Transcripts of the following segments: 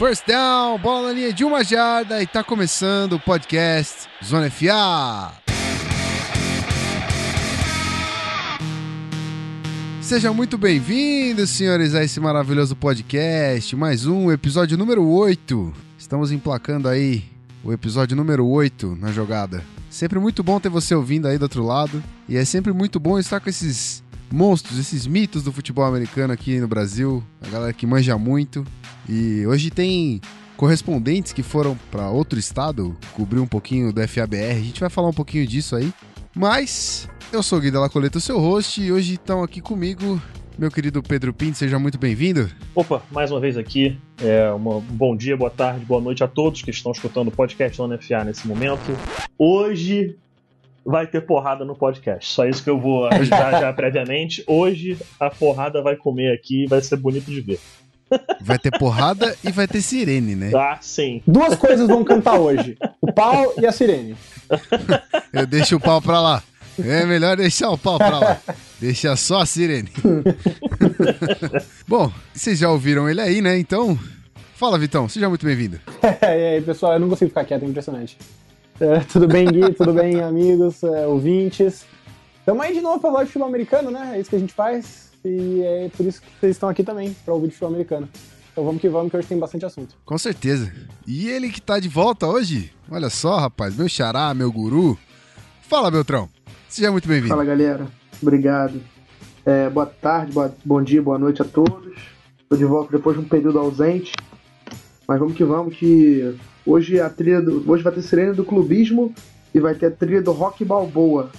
First down, bola na linha de uma jarda e tá começando o podcast Zona FA. Sejam muito bem-vindos, senhores, a esse maravilhoso podcast. Mais um episódio número 8. Estamos emplacando aí o episódio número 8 na jogada. Sempre muito bom ter você ouvindo aí do outro lado. E é sempre muito bom estar com esses monstros, esses mitos do futebol americano aqui no Brasil. A galera que manja muito. E hoje tem correspondentes que foram para outro estado cobrir um pouquinho do FABR. A gente vai falar um pouquinho disso aí. Mas eu sou o Gui Della Coleta, o seu host, e hoje estão aqui comigo meu querido Pedro Pinto, seja muito bem-vindo. Opa, mais uma vez aqui. É, um bom dia, boa tarde, boa noite a todos que estão escutando o podcast da NFA nesse momento. Hoje vai ter porrada no podcast. Só isso que eu vou avisar já previamente. Hoje a porrada vai comer aqui vai ser bonito de ver. Vai ter porrada e vai ter sirene, né? Ah, sim. Duas coisas vão cantar hoje: o pau e a sirene. Eu deixo o pau pra lá. É melhor deixar o pau pra lá. Deixa só a sirene. Bom, vocês já ouviram ele aí, né? Então, fala, Vitão. Seja muito bem-vindo. e aí, pessoal, eu não consigo ficar quieto, é impressionante. É, tudo bem, Gui? tudo bem, amigos, é, ouvintes? Estamos aí de novo pra falar de futebol americano, né? É isso que a gente faz. E é por isso que vocês estão aqui também, pra ouvir de futebol americano. Então vamos que vamos, que hoje tem bastante assunto. Com certeza. E ele que tá de volta hoje? Olha só, rapaz, meu xará, meu guru. Fala, Beltrão. Seja muito bem-vindo. Fala, galera. Obrigado. É, boa tarde, boa, bom dia, boa noite a todos. Estou de volta depois de um período ausente. Mas vamos que vamos, que hoje a trilha do, hoje vai ter sirene do clubismo e vai ter a trilha do rock balboa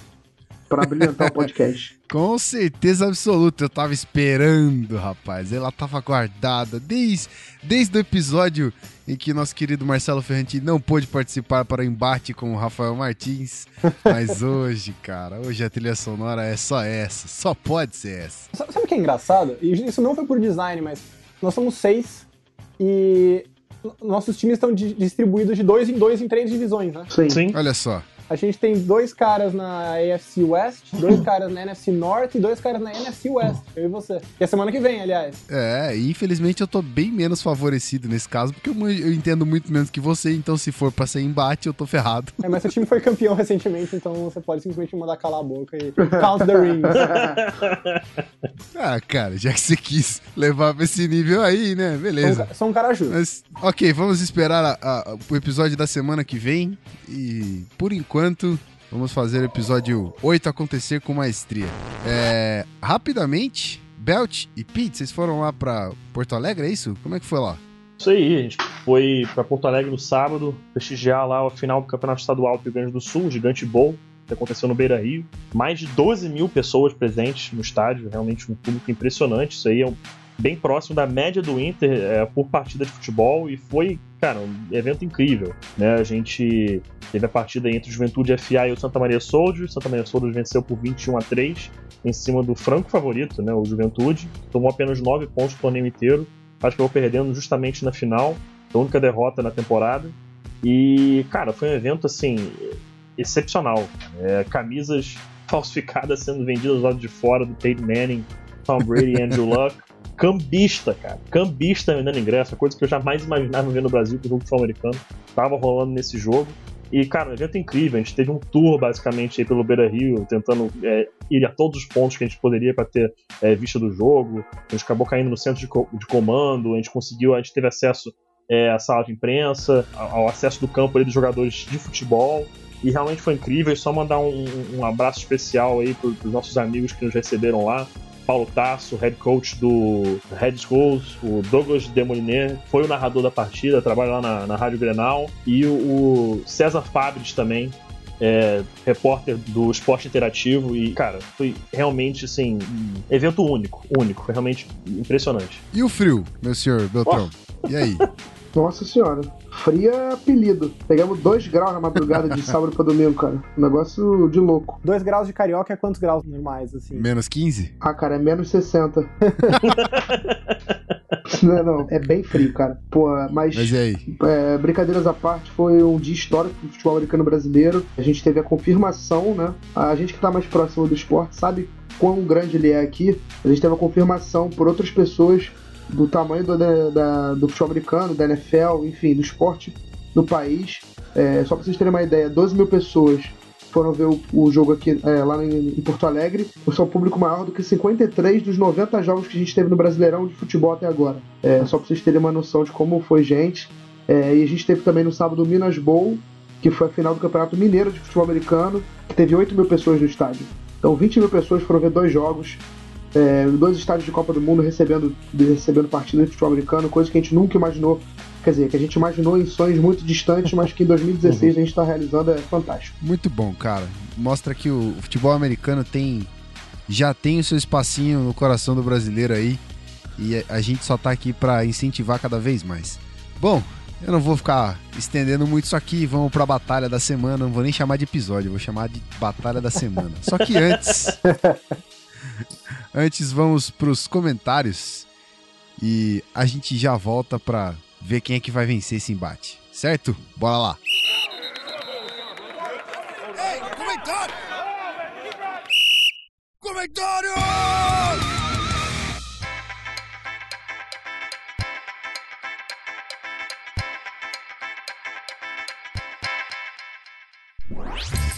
para brilhantar o podcast. Com certeza absoluta, eu tava esperando, rapaz. Ela tava guardada desde, desde o episódio em que nosso querido Marcelo Ferranti não pôde participar para o embate com o Rafael Martins. Mas hoje, cara, hoje a trilha sonora é só essa, só pode ser essa. Sabe o que é engraçado? E isso não foi por design, mas nós somos seis e nossos times estão distribuídos de dois em dois em três divisões, né? Sim. Sim. Olha só. A gente tem dois caras na AFC West, dois caras na NFC Norte e dois caras na NFC West. Eu e você. Que é semana que vem, aliás. É, e infelizmente eu tô bem menos favorecido nesse caso, porque eu, eu entendo muito menos que você, então se for pra ser embate, eu tô ferrado. É, mas seu time foi campeão recentemente, então você pode simplesmente mandar calar a boca e count the rings. ah, cara, já que você quis levar pra esse nível aí, né? Beleza. Sou um cara justo. Mas, ok, vamos esperar a, a, o episódio da semana que vem e, por enquanto, vamos fazer o episódio 8 acontecer com maestria. É, rapidamente, Belt e Pete, vocês foram lá pra Porto Alegre, é isso? Como é que foi lá? Isso aí, a gente foi para Porto Alegre no sábado, prestigiar lá o final do Campeonato Estadual do Rio Grande do Sul, Gigante Bowl, que aconteceu no Beira Rio. Mais de 12 mil pessoas presentes no estádio, realmente um público impressionante. Isso aí é um, bem próximo da média do Inter é, por partida de futebol e foi, cara, um evento incrível. Né? A gente teve a partida entre o Juventude FA e o Santa Maria Soldiers. Santa Maria Soldiers venceu por 21 a 3 em cima do franco favorito, né, o Juventude. Tomou apenas 9 pontos no torneio inteiro. Acho que eu perdendo justamente na final, a única derrota na temporada. E, cara, foi um evento assim excepcional. É, camisas falsificadas sendo vendidas do lado de fora do Peyton Manning, Tom Brady e Andrew Luck. Cambista, cara. Cambista vendendo ingresso, coisa que eu jamais imaginava ver no Brasil com o jogo de futebol americano. Tava rolando nesse jogo. E, cara, um evento incrível. A gente teve um tour, basicamente, aí pelo Beira Rio, tentando é, ir a todos os pontos que a gente poderia para ter é, vista do jogo. A gente acabou caindo no centro de, co de comando, a gente conseguiu, a gente teve acesso é, à sala de imprensa, ao, ao acesso do campo ali dos jogadores de futebol. E realmente foi incrível. E só mandar um, um abraço especial aí para os nossos amigos que nos receberam lá. Paulo Tasso, head coach do Red Schools, o Douglas Demoliner, foi o narrador da partida, trabalha lá na, na Rádio Grenal, e o, o César Fabres também, é, repórter do Esporte Interativo, e, cara, foi realmente, assim, um evento único, único, foi realmente impressionante. E o frio, meu senhor Beltrão? Oh. E aí? Nossa senhora. Frio é apelido. Pegamos 2 graus na madrugada de sábado pra domingo, cara. Um negócio de louco. 2 graus de carioca é quantos graus normais, assim? Menos 15? Ah, cara, é menos 60. Não, não, é bem frio, cara. Pô, mas, Mas e aí? é, brincadeiras à parte, foi um dia histórico pro futebol americano brasileiro. A gente teve a confirmação, né? A gente que tá mais próximo do esporte sabe quão grande ele é aqui. A gente teve a confirmação por outras pessoas do tamanho do, da- do futebol americano, da NFL, enfim, do esporte no país. É, só pra vocês terem uma ideia, 12 mil pessoas foram ver o, o jogo aqui é, lá em, em Porto Alegre. Isso é um público maior do que 53 dos 90 jogos que a gente teve no Brasileirão de futebol até agora. É, só pra vocês terem uma noção de como foi gente. É, e a gente teve também no sábado o Minas Bowl, que foi a final do Campeonato Mineiro de Futebol Americano, que teve 8 mil pessoas no estádio. Então 20 mil pessoas foram ver dois jogos, é, dois estádios de Copa do Mundo recebendo, recebendo partidas de futebol americano, coisa que a gente nunca imaginou. Quer dizer, que a gente imaginou em sonhos muito distantes, mas que em 2016 a gente está realizando, é fantástico. Muito bom, cara. Mostra que o futebol americano tem já tem o seu espacinho no coração do brasileiro aí e a- a gente só tá aqui pra incentivar cada vez mais. Bom, eu não vou ficar estendendo muito isso aqui, vamos pra batalha da semana, não vou nem chamar de episódio, vou chamar de batalha da semana. Só que antes antes vamos pros comentários e a gente já volta pra ver quem é que vai vencer esse embate. Certo? Bora lá.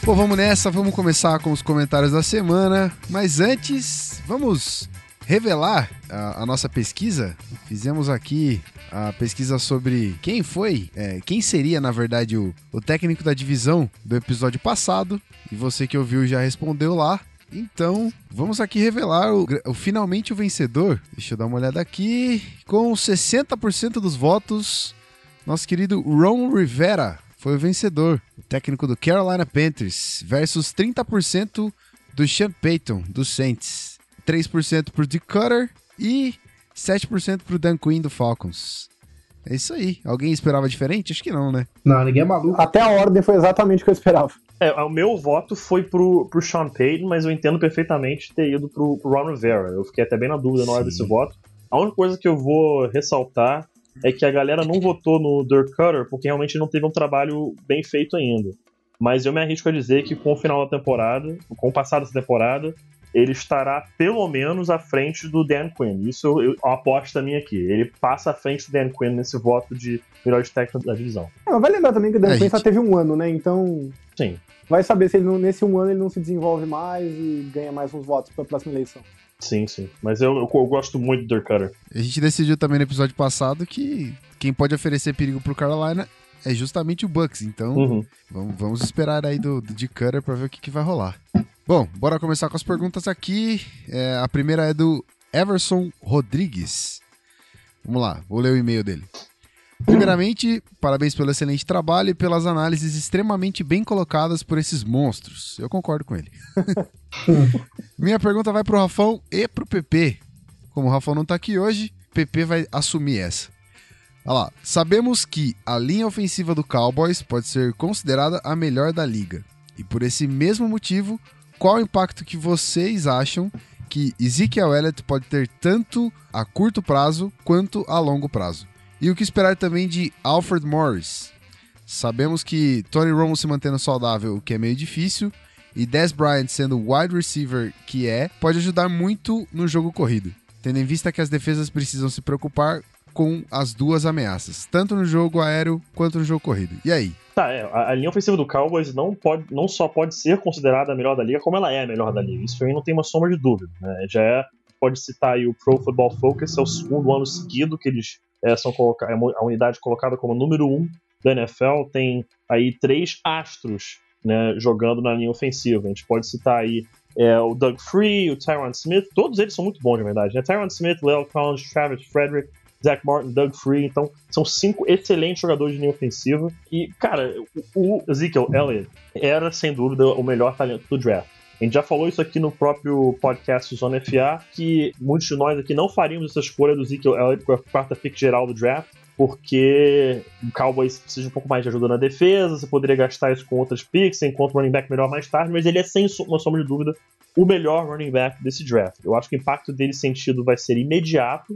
Bom, vamos nessa, vamos começar com os comentários da semana. Mas antes, vamos revelar a, a nossa pesquisa. Fizemos aqui a pesquisa sobre quem foi, é, quem seria, na verdade, o, o técnico da divisão do episódio passado. E você que ouviu já respondeu lá. Então, vamos aqui revelar o, o- finalmente o vencedor. Deixa eu dar uma olhada aqui. Com 60% dos votos, nosso querido Ron Rivera foi o vencedor. O técnico do Carolina Panthers versus 30% do Sean Payton, do Saints. 3% pro Dick Cutter e 7% pro Dan Quinn, do Falcons. É isso aí. Alguém esperava diferente? Acho que não, né? Não, ninguém é maluco. Até a ordem foi exatamente o que eu esperava. É, o meu voto foi pro, pro Sean Payton, mas eu entendo perfeitamente ter ido pro, pro Ron Rivera. Eu fiquei até bem na dúvida na hora Sim. desse voto. A única coisa que eu vou ressaltar é que a galera não votou no Dirk Cutter porque realmente não teve um trabalho bem feito ainda. Mas eu me arrisco a dizer que com o final da temporada, com o passar dessa temporada, ele estará pelo menos à frente do Dan Quinn. Isso eu, eu, uma aposta minha aqui. Ele passa à frente do Dan Quinn nesse voto de melhor de técnico da divisão. É, mas vai lembrar também que o Dan É, Quinn só teve um ano, né? Então Sim. vai saber se ele não- nesse um ano ele não se desenvolve mais e ganha mais uns votos pra próxima eleição. Sim, sim. Mas eu, eu, eu gosto muito do Dirk Cutter. A gente decidiu também no episódio passado que quem pode oferecer perigo pro Carolina é justamente o Bucks. Então, Uhum. vamos, vamos esperar aí do, do Dick Cutter pra ver o que, que vai rolar. Bom, bora começar com as perguntas aqui. É, a primeira é do Everson Rodrigues. Vamos lá, vou ler o e-mail dele. Primeiramente, parabéns pelo excelente trabalho e pelas análises extremamente bem colocadas por esses monstros. Eu concordo com ele. Minha pergunta vai pro Rafão e pro PP. Como o Rafão não tá aqui hoje, PP vai assumir essa. Olha lá. Sabemos que a linha ofensiva do Cowboys pode ser considerada a melhor da liga. E por esse mesmo motivo, qual o impacto que vocês acham que Ezekiel Elliott pode ter tanto a curto prazo quanto a longo prazo? E o que esperar também de Alfred Morris? Sabemos que Tony Romo se mantendo saudável, o que é meio difícil, e Dez Bryant sendo o wide receiver que é, pode ajudar muito no jogo corrido, tendo em vista que as defesas precisam se preocupar com as duas ameaças, tanto no jogo aéreo quanto no jogo corrido. E aí? Tá, é, a, a linha ofensiva do Cowboys não, pode, não só pode ser considerada a melhor da liga, como ela é a melhor da liga. Isso aí não tem uma sombra de dúvida. Né? Já é, pode citar aí o Pro Football Focus, é o segundo ano seguido que eles é, são é a unidade colocada como número um da NFL. Tem aí três astros né, jogando na linha ofensiva. A gente pode citar aí é, o Doug Free, o Tyron Smith, todos eles são muito bons, de verdade. Né? Tyron Smith, Leo Collins, Travis Frederick, Zach Martin, Doug Free. Então, são cinco excelentes jogadores de linha ofensiva. E, cara, o Ezekiel Elliott era, sem dúvida, o melhor talento do draft. A gente já falou isso aqui no próprio podcast Zona FA, que muitos de nós aqui não faríamos essa escolha do Ezekiel Elliott com a quarta pick geral do draft, porque o Cowboys precisa um pouco mais de ajuda na defesa, você poderia gastar isso com outras picks, você encontra um running back melhor mais tarde, mas ele é, sem uma sombra de dúvida, o melhor running back desse draft. Eu acho que o impacto dele sentido vai ser imediato,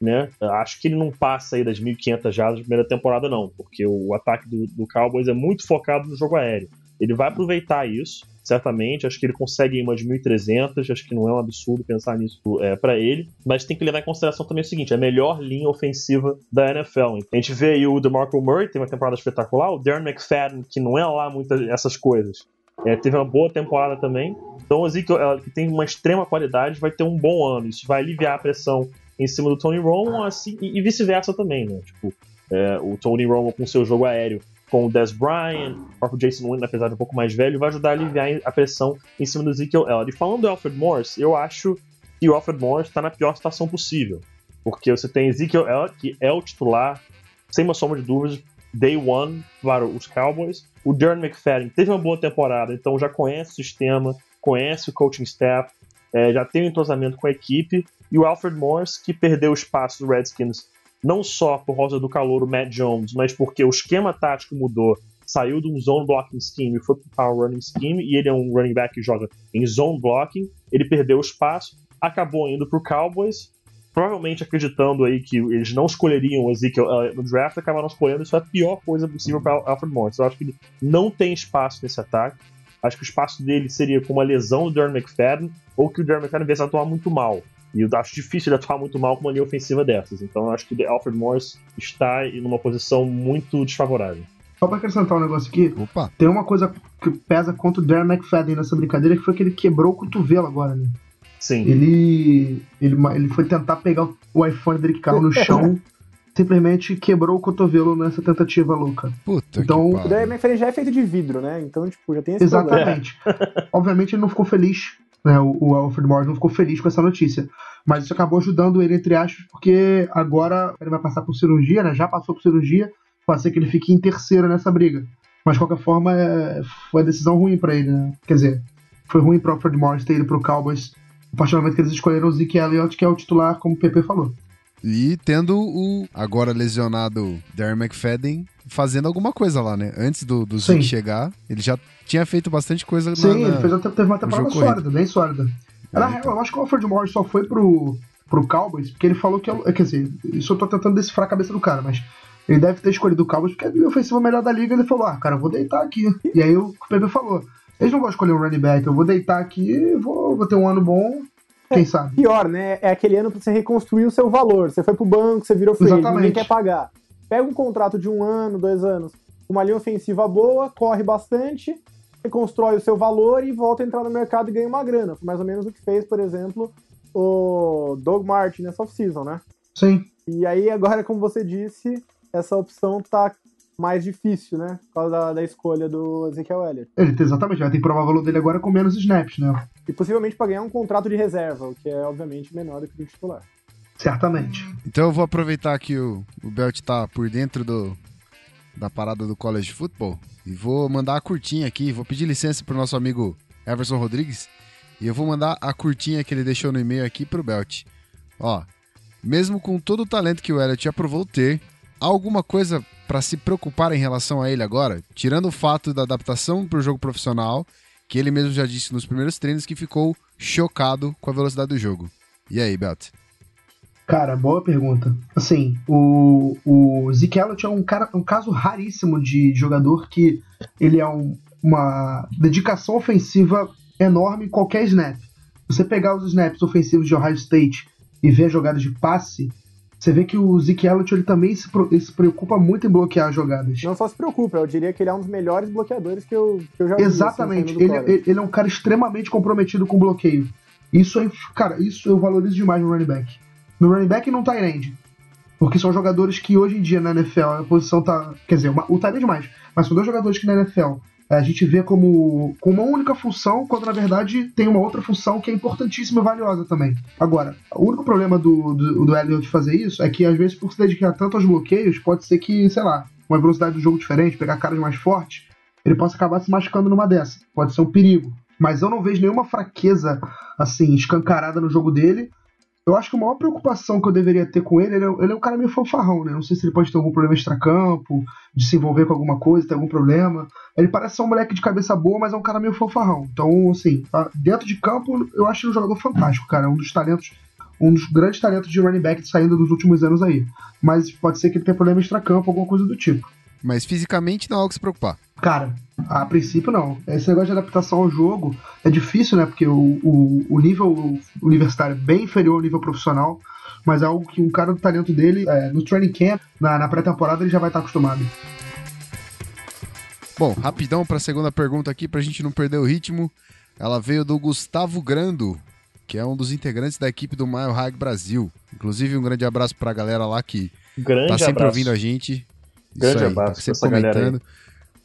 né? Acho que ele não passa aí das 1.500 jardas na primeira temporada, não, porque o ataque do, do Cowboys é muito focado no jogo aéreo. Ele vai aproveitar isso, certamente. Acho que ele consegue umas 1.300. Acho que não é um absurdo pensar nisso é, para ele. Mas tem que levar em consideração também o seguinte: a melhor linha ofensiva da NFL. A gente vê aí o DeMarco Murray, tem uma temporada espetacular. O Darren McFadden, que não é lá muitas essas coisas, é, teve uma boa temporada também. Então o Ezekiel, que tem uma extrema qualidade, vai ter um bom ano. Isso vai aliviar a pressão em cima do Tony Romo assim, e, e vice-versa também, né? Tipo, é, o Tony Romo com seu jogo aéreo com o Des Bryant, o próprio Jason Wynn, apesar de um pouco mais velho, vai ajudar a aliviar a pressão em cima do Ezekiel Elliott. E falando do Alfred Morris, eu acho que o Alfred Morris está na pior situação possível. Porque você tem Ezekiel Elliott, que é o titular, sem uma sombra de dúvidas, day one para os Cowboys. O Darren McFadden teve uma boa temporada, então já conhece o sistema, conhece o coaching staff, é, já tem um entrosamento com a equipe. E o Alfred Morris, que perdeu o espaço do Redskins não só por causa do calor o Matt Jones, mas porque o esquema tático mudou. Saiu de um zone blocking scheme e foi para power running scheme, e ele é um running back que joga em zone blocking. Ele perdeu o espaço, acabou indo para o Cowboys, provavelmente acreditando aí que eles não escolheriam o Ezekiel no draft, acabaram escolhendo. Isso é a pior coisa possível para Alfred Morris. Eu acho que ele não tem espaço nesse ataque. Acho que o espaço dele seria com uma lesão do Darren McFadden ou que o Darren McFadden viesse a atuar muito mal. E eu acho difícil ele atuar muito mal com uma linha ofensiva dessas. Então eu acho que o Alfred Morris está em uma posição muito desfavorável. Só pra acrescentar um negócio aqui, Opa. tem uma coisa que pesa contra o Darren McFadden nessa brincadeira, que foi que ele quebrou o cotovelo agora, né? Sim. Ele, ele, ele foi tentar pegar o iPhone dele que caiu no chão, simplesmente quebrou o cotovelo nessa tentativa louca. Puta Então, que O. Darren McFadden já é feito de vidro, né? Então, tipo, já tem esse problema. Exatamente. Obviamente ele não ficou feliz, né? O, o Alfred Morris não ficou feliz com essa notícia. Mas isso acabou ajudando ele, entre aspas, porque agora ele vai passar por cirurgia, né? Já passou por cirurgia, pode ser que ele fique em terceiro nessa briga. Mas de qualquer forma, é, foi uma decisão ruim pra ele, né? Quer dizer, foi ruim pro Alfred Morris ter ido pro Cowboys. A partir do momento que eles escolheram o Zeke Elliott, que é o titular, como o PP falou. E tendo o agora lesionado Darren McFadden fazendo alguma coisa lá, né? Antes do, do Zeke chegar, ele já tinha feito bastante coisa na- Sim, na- ele fez, uma- teve uma temporada corrido. sólida, bem sólida. É, Na então. real, eu acho que o Alfred Morris só foi pro, pro Cowboys porque ele falou que. é- Quer dizer, isso eu tô tentando decifrar a cabeça do cara, mas ele deve ter escolhido o Cowboys porque é o ofensivo melhor da liga. Ele falou: Ah, cara, eu vou deitar aqui. E aí o PB falou: Eles não vão escolher um running back, eu vou deitar aqui e vou, vou ter um ano bom. Quem sabe? Pior, né? É aquele ano pra você reconstruir o seu valor. Você foi pro banco, você virou free, agent, ninguém Exatamente. quer pagar. Pega um contrato de um ano, dois anos, uma linha ofensiva boa, corre bastante, reconstrói o seu valor e volta a entrar no mercado e ganha uma grana. Foi mais ou menos o que fez, por exemplo, o Doug Martin nessa off-season, né? Sim. E aí, agora, como você disse, essa opção tá mais difícil, né? Por causa da, da escolha do Ezekiel Elliott. Ele exatamente vai ter que provar o valor dele agora com menos snaps, né? E possivelmente para ganhar um contrato de reserva, o que é, obviamente, menor do que o do titular. Certamente. Então eu vou aproveitar que o, o Belt tá por dentro do, da parada do college football e vou mandar a curtinha aqui, vou pedir licença pro nosso amigo Everson Rodrigues e eu vou mandar a curtinha que ele deixou no e-mail aqui pro Belt. Ó, mesmo com todo o talento que o Elliot aprovou ter, há alguma coisa para se preocupar em relação a ele agora? Tirando o fato da adaptação pro jogo profissional, que ele mesmo já disse nos primeiros treinos que ficou chocado com a velocidade do jogo. E aí, Belt? Cara, boa pergunta. Assim, o, o Zeke Elliott é um, cara, um caso raríssimo de jogador que ele é um- uma dedicação ofensiva enorme em qualquer snap. Você pegar os snaps ofensivos de Ohio State e ver as jogadas de passe, você vê que o Zeke Elliott ele também se, se preocupa muito em bloquear as jogadas. Não só se preocupa, eu diria que ele é um dos melhores bloqueadores que eu, que eu já vi. assim, Exatamente. saindo do ele, college. ele- ele é um cara extremamente comprometido com bloqueio. Isso é, cara, isso eu valorizo demais no running back. No running back e no tight end. Porque são jogadores que hoje em dia na NFL a posição tá. Quer dizer, uma, o tight end mais. Mas são dois jogadores que na NFL a gente vê como, como uma única função, quando na verdade tem uma outra função que é importantíssima e valiosa também. Agora, o único problema do, do, do Elliott fazer isso é que às vezes por se dedicar tanto aos bloqueios, pode ser que, sei lá, uma velocidade do jogo diferente, pegar caras mais fortes, ele possa acabar se machucando numa dessa. Pode ser um perigo. Mas eu não vejo nenhuma fraqueza, assim, escancarada no jogo dele. Eu acho que a maior preocupação que eu deveria ter com ele, ele é, ele é um cara meio fanfarrão, né? Não sei se ele pode ter algum problema extracampo, de se envolver com alguma coisa, ter algum problema. Ele parece ser um moleque de cabeça boa, mas é um cara meio fanfarrão. Então, assim, a- dentro de campo, eu acho ele um jogador fantástico, cara. É um dos talentos um dos grandes talentos de running back saindo dos últimos anos aí. Mas pode ser que ele tenha problema extra-campo, alguma coisa do tipo. Mas fisicamente não há algo que se preocupar. Cara, a princípio não. Esse negócio de adaptação ao jogo é difícil, né? Porque o, o, o nível universitário é bem inferior ao nível profissional, mas é algo que um cara do talento dele, é, no training camp, na, na pré-temporada, ele já vai estar acostumado. Bom, rapidão para a segunda pergunta aqui, para a gente não perder o ritmo. Ela veio do Gustavo Grando, que é um dos integrantes da equipe do Mile High Brasil. Inclusive, um grande abraço para a galera lá que grande tá sempre abraço. ouvindo a gente. Grande aí, abraço tá sempre pra essa galera comentando.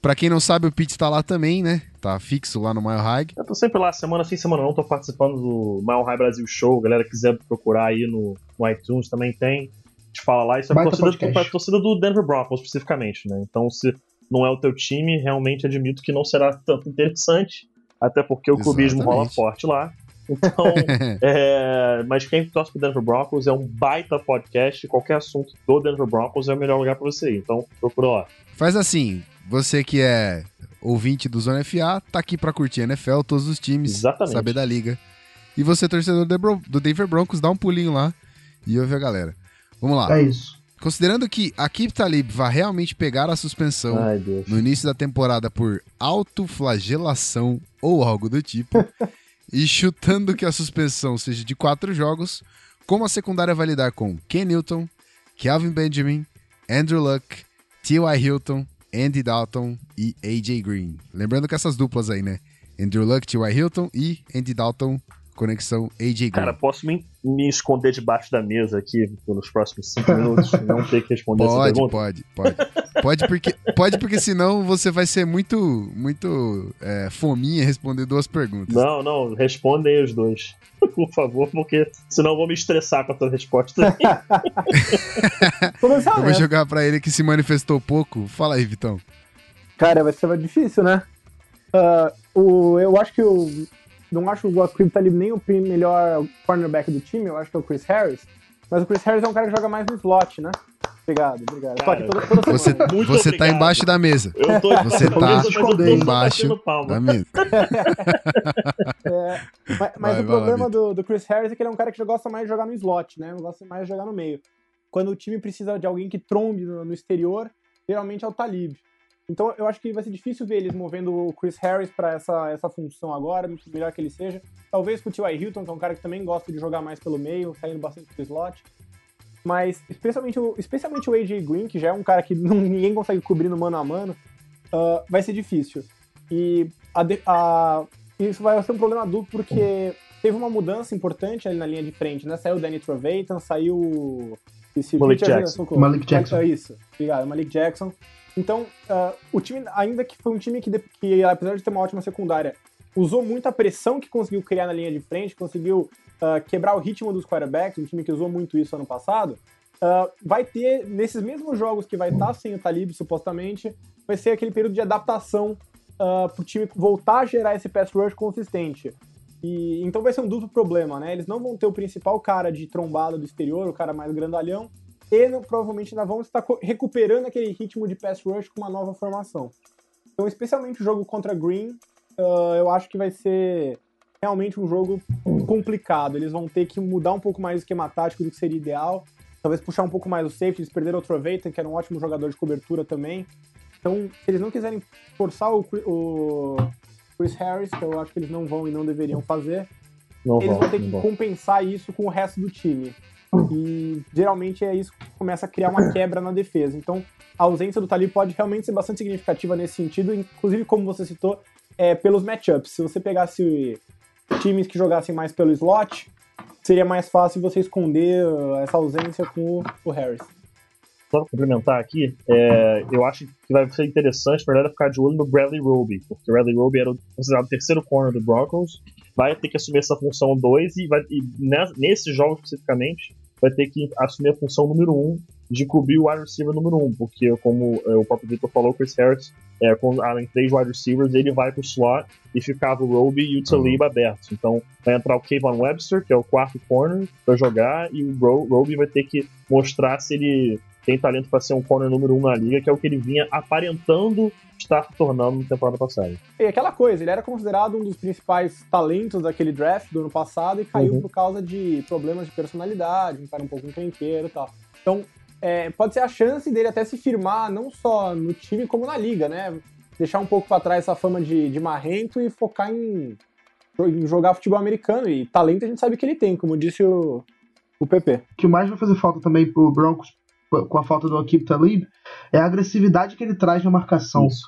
Pra quem não sabe, o Pete tá lá também, né? Tá fixo lá no Mile High. Eu tô sempre lá, semana sim, semana não, tô participando do Mile High Brasil Show. Galera quiser procurar aí no, no iTunes também tem. A gente fala lá, isso é torcida, a torcida do Denver Broncos especificamente, né? Então, se não é o teu time, realmente admito que não será tanto interessante, até porque o clubismo rola Exatamente. forte lá. Então, é, mas quem torce pro Denver Broncos é um baita podcast. Qualquer assunto do Denver Broncos é o melhor lugar pra você ir. Então, procura lá. Faz assim, você que é ouvinte do Zona FA, tá aqui pra curtir NFL, todos os times, Exatamente. saber da liga. E você, torcedor do Denver Broncos, dá um pulinho lá e ouve a galera. Vamos lá. É isso. Considerando que a Kip Talib vai realmente pegar a suspensão Ai, no início da temporada por autoflagelação ou algo do tipo, e chutando que a suspensão seja de quatro jogos, como a secundária vai lidar com Ken Newton, Calvin Benjamin, Andrew Luck, T.Y. Hilton, Andy Dalton e A.J. Green. Lembrando que essas duplas aí, né? Andrew Luck, T.Y. Hilton e Andy Dalton, conexão A.J. Green. Cara, posso me, me esconder debaixo da mesa aqui nos próximos cinco minutos e não ter que responder essa Pode, pergunta? pode, pode. Pode porque, pode porque senão você vai ser muito, muito é, fominha responder duas perguntas. Não, não, respondem os dois. Por favor, porque senão eu vou me estressar com a tua resposta. Eu vou jogar pra ele que se manifestou pouco. Fala aí, Vitão. Cara, vai ser difícil, né? Ah, o, eu acho que o. Não acho o Aquib Talib nem o melhor cornerback do time, eu acho que é o Chris Harris. Mas o Chris Harris é um cara que joga mais no slot, né? Obrigado, obrigado. Cara, toda, toda Você. Muito você tá obrigado. embaixo da mesa. Eu tô Você tá mas eu tô só embaixo da mesa. É, mas mas Vai, vai o lá, problema do, do Chris Harris é que ele é um cara que gosta mais de jogar no slot, né? Não gosta mais de jogar no meio. Quando o time precisa de alguém que trombe no, no exterior, geralmente é o Talib. Então eu acho que vai ser difícil ver eles movendo o Chris Harris para essa, essa função agora, melhor que ele seja. Talvez com o T.Y. Hilton, que é um cara que também gosta de jogar mais pelo meio, saindo bastante do slot. Mas especialmente o, especialmente o AJ Green, que já é um cara que não- ninguém consegue cobrir no mano a mano, ah, vai ser difícil. E a a- isso vai ser um problema duplo porque teve uma mudança importante ali na linha de frente, né? Saiu o Danny Trevathan, saiu esse- Malik Jackson. Malik Jackson. É isso, obrigado, Malik Jackson. Então, ah, o time, ainda que foi um time que, que, apesar de ter uma ótima secundária, usou muito a pressão que conseguiu criar na linha de frente, conseguiu ah, quebrar o ritmo dos quarterbacks, um time que usou muito isso ano passado, ah, vai ter, nesses mesmos jogos que vai estar sem o Talib, supostamente, vai ser aquele período de adaptação para o time voltar a gerar esse pass rush consistente. E, então vai ser um duplo problema, né? Eles não vão ter o principal cara de trombada do exterior, o cara mais grandalhão, e provavelmente ainda vão estar recuperando aquele ritmo de pass rush com uma nova formação. Então, especialmente o jogo contra Green, ah, eu acho que vai ser realmente um jogo complicado. Eles vão ter que mudar um pouco mais o esquema tático do que seria ideal. Talvez puxar um pouco mais o safety. Eles perderam o Trevathan, que era um ótimo jogador de cobertura também. Então, se eles não quiserem forçar o, o Chris Harris, que eu acho que eles não vão e não deveriam fazer, Não eles vão, vão ter que vão. compensar isso com o resto do time. E geralmente é isso que começa a criar uma quebra na defesa. Então, a ausência do Talib pode realmente ser bastante significativa nesse sentido, inclusive, como você citou, é, pelos matchups. Se você pegasse times que jogassem mais pelo slot, seria mais fácil você esconder uh, essa ausência com o, Harris. Só pra complementar aqui, é, eu acho que vai ser interessante, na verdade, ficar de olho no Bradley Roby, porque o Bradley Roby era considerado o terceiro corner do Broncos, vai ter que assumir essa função 2 e, vai, e ne- nesse jogo especificamente vai ter que assumir a função número 1 um de cobrir o wide receiver número 1, um, porque como é, o próprio Victor falou, Chris Harris, é, com além de três wide receivers, ele vai pro slot e ficava o Roby e o Talib abertos. Então vai entrar o Kayvon Webster, que é o quarto corner, pra jogar, e o Ro Roby vai ter que mostrar se ele tem talento para ser um corner número um na liga, que é o que ele vinha aparentando está se tornando na temporada passada. E aquela coisa, ele era considerado um dos principais talentos daquele draft do ano passado e caiu Uhum. por causa de problemas de personalidade, um cara um pouco encrenqueiro e tal. Então, é, pode ser a chance dele até se firmar não só no time como na liga, né? Deixar um pouco pra trás essa fama de, de marrento e focar em, em jogar futebol americano. E talento a gente sabe que ele tem, como disse o, o PP. O que mais vai fazer falta também pro Broncos, com a falta do Akib Talib, é a agressividade que ele traz na marcação. Isso.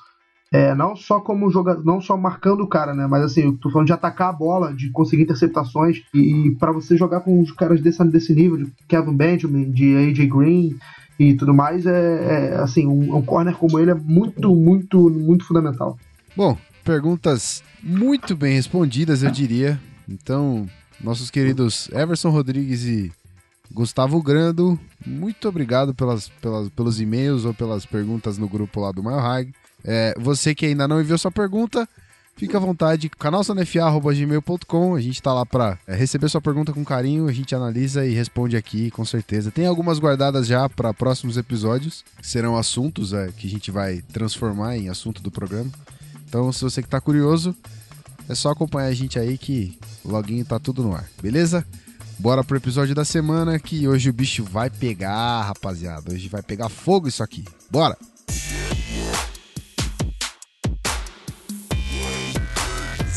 É, não só como jogador, não só marcando o cara, né? Mas assim, eu tô falando de atacar a bola, de conseguir interceptações. E, para você jogar com os caras desse, desse nível, de Kevin Benjamin, de AJ Green e tudo mais, é, é, assim, um, um corner como ele é muito, muito, muito fundamental. Bom, perguntas muito bem respondidas, eu diria. Então, nossos queridos Everson Rodrigues e Gustavo Grando, muito obrigado pelas, pelas, pelos e-mails ou pelas perguntas no grupo lá do High. É, você que ainda não enviou sua pergunta, fica à vontade, canalsonefa.gmail.com, a gente tá lá pra é, receber sua pergunta com carinho, a gente analisa e responde aqui, com certeza. Tem algumas guardadas já para próximos episódios, que serão assuntos é, que a gente vai transformar em assunto do programa. Então, se você que tá curioso, é só acompanhar a gente aí que loguinho tá tudo no ar, beleza? Bora pro episódio da semana que hoje o bicho vai pegar, rapaziada. Hoje vai pegar fogo isso aqui. Bora!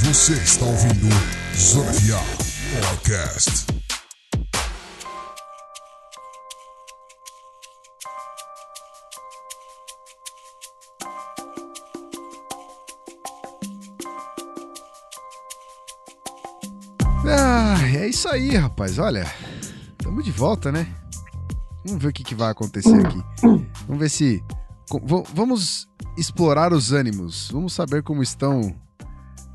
Você está ouvindo Zona Podcast. Isso aí, rapaz. Olha, estamos de volta, né? Vamos ver o que, que vai acontecer aqui. Vamos ver se. vamos explorar os ânimos. Vamos saber como estão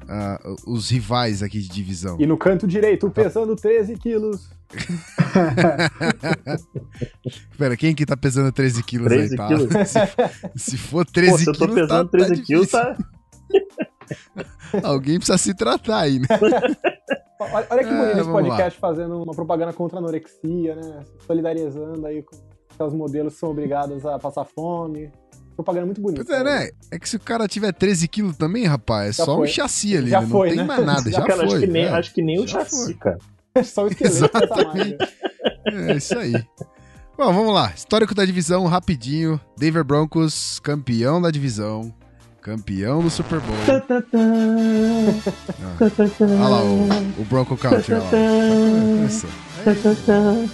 ah, os rivais aqui de divisão. E no canto direito, pesando 13 quilos. Pera, quem que tá pesando 13 quilos 13 aí, tá? quilos? Se, se for Pô, 13 se eu tô quilos, pesando tá, 13 tá quilos, tá. Alguém precisa se tratar aí, né? Olha, olha que É, bonito esse vamos lá. podcast fazendo uma propaganda contra a anorexia, né? Solidarizando aí com aquelas modelos que são obrigadas a passar fome. Propaganda muito bonita. Pois é, né? É que se o cara tiver 13 quilos também, rapaz, é Já só um foi. chassi ali, Já né? foi, não tem né? mais nada, já, cara, foi. acho, que nem, né? acho que nem o Já chassi, foi. cara. Só o esqueleto Exatamente. É isso aí. Bom, vamos lá. Histórico da divisão, rapidinho. Denver Broncos, campeão da divisão. Campeão do Super Bowl. Ah, Olha lá o, o Bronco Country. Tá começando.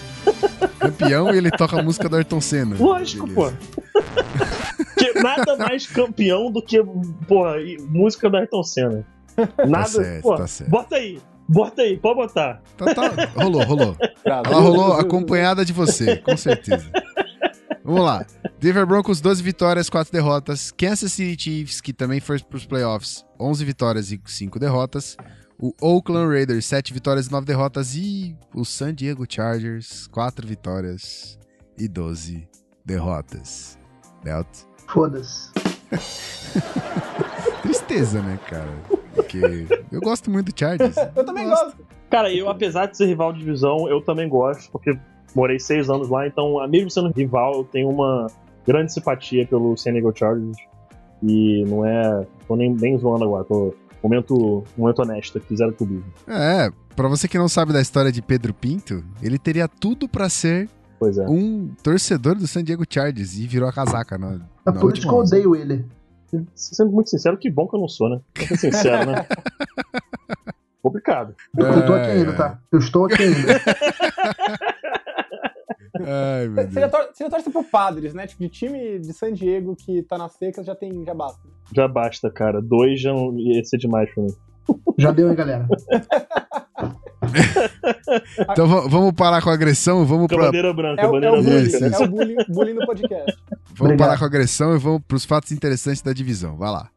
Campeão e ele toca a música do Ayrton Senna. Lógico, Beleza. pô. Que nada mais campeão do que, porra, música da Ayrton Senna. Nada, certo, pô, tá certo. bota aí. Bota aí, pode botar. Tá, tá. Rolou, rolou. Graças Ela rolou acompanhada de você, com certeza. Vamos lá. Denver Broncos, 12 vitórias, 4 derrotas. Kansas City Chiefs, que também foi para os playoffs, 11 vitórias e 5 derrotas. O Oakland Raiders, 7 vitórias e 9 derrotas. E o San Diego Chargers, 4 vitórias e 12 derrotas. Belt. Foda-se. Tristeza, né, cara? Porque eu gosto muito do Chargers. Eu também Gosto. gosto. Cara, eu, apesar de ser rival de divisão, eu também gosto, porque morei seis anos lá, então, mesmo sendo rival, eu tenho uma grande simpatia pelo San Diego Chargers. E não é. tô nem, nem zoando agora, tô. Momento, momento honesto, fizeram tudo. É, pra você que não sabe da história de Pedro Pinto, ele teria tudo pra ser Pois é. um torcedor do San Diego Chargers e virou a casaca na, É na por isso que eu odeio ele. Sendo muito sincero, que bom que eu não sou, né? Pra ser sincero, né? Complicado. Eu tô aqui Ai, ainda, ai. tá? Eu estou aqui ainda. Ai, meu Você já, Deus. você já torce pro Padres, né? Tipo, de time de San Diego que tá na seca já tem, já basta. Já basta, cara. Dois já ia ser demais pra mim. Já deu, hein, galera? Então va- vamos parar com a agressão, vamos, Com a pra, bandeira branca, É, o- é bandeira o branca. bullying, Isso, é isso. o bullying, bullying no podcast. vamos Obrigado. parar com a agressão e vamos pros fatos interessantes da divisão. Vai lá.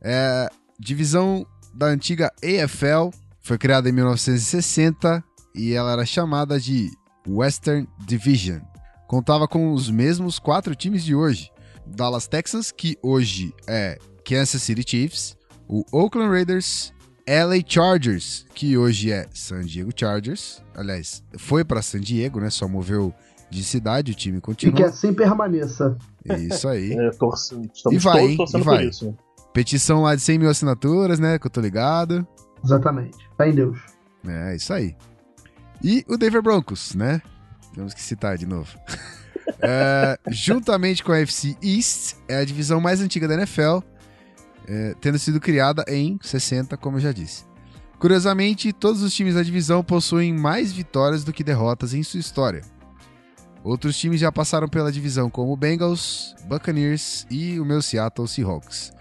É, divisão da antiga AFL foi criada em 1960 e ela era chamada de Western Division. Contava com os mesmos quatro times de hoje: Dallas Texans, que hoje é Kansas City Chiefs, o Oakland Raiders, LA Chargers, que hoje é San Diego Chargers. Aliás, foi para San Diego, né? Só moveu de cidade, o time E que continua. assim permaneça. Isso aí. É, torce- estamos E vai, todos torcendo E vai. por isso. né? Petição lá de 100 mil assinaturas, né? Que eu tô ligado. Exatamente. Fé em Deus. É, isso aí. E o Denver Broncos, né? Temos que citar de novo. É, juntamente com a FC East, é a divisão mais antiga da NFL, é, tendo sido criada em 60, como eu já disse. Curiosamente, todos os times da divisão possuem mais vitórias do que derrotas em sua história. Outros times já passaram pela divisão, como o Bengals, Buccaneers e o meu Seattle Seahawks.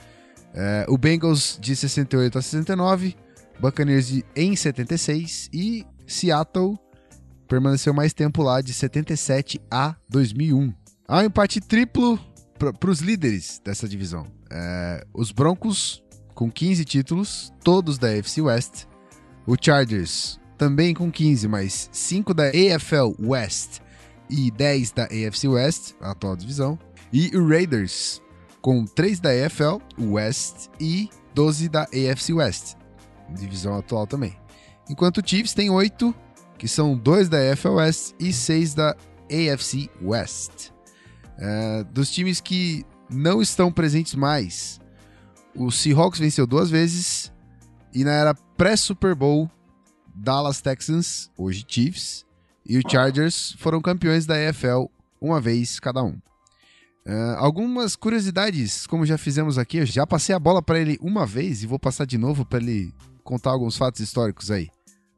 É, o Bengals de 68 a 69, Buccaneers em 76 e Seattle permaneceu mais tempo lá de 77 a 2001. Há um empate triplo para os líderes dessa divisão. É, os Broncos com 15 títulos, todos da AFC West. O Chargers também com 15, mas 5 da AFL West e 10 da AFC West, a atual divisão. E o Raiders com 3 da AFL West e 12 da AFC West, divisão atual também. Enquanto o Chiefs tem 8, que são 2 da AFL West e 6 da AFC West. É, dos times que não estão presentes mais, o Seahawks venceu duas vezes e na era pré-Super Bowl, Dallas Texans, hoje Chiefs, e o Chargers foram campeões da AFL uma vez cada um. É, algumas curiosidades, como já fizemos aqui, eu já passei a bola para ele uma vez e vou passar de novo para ele contar alguns fatos históricos aí.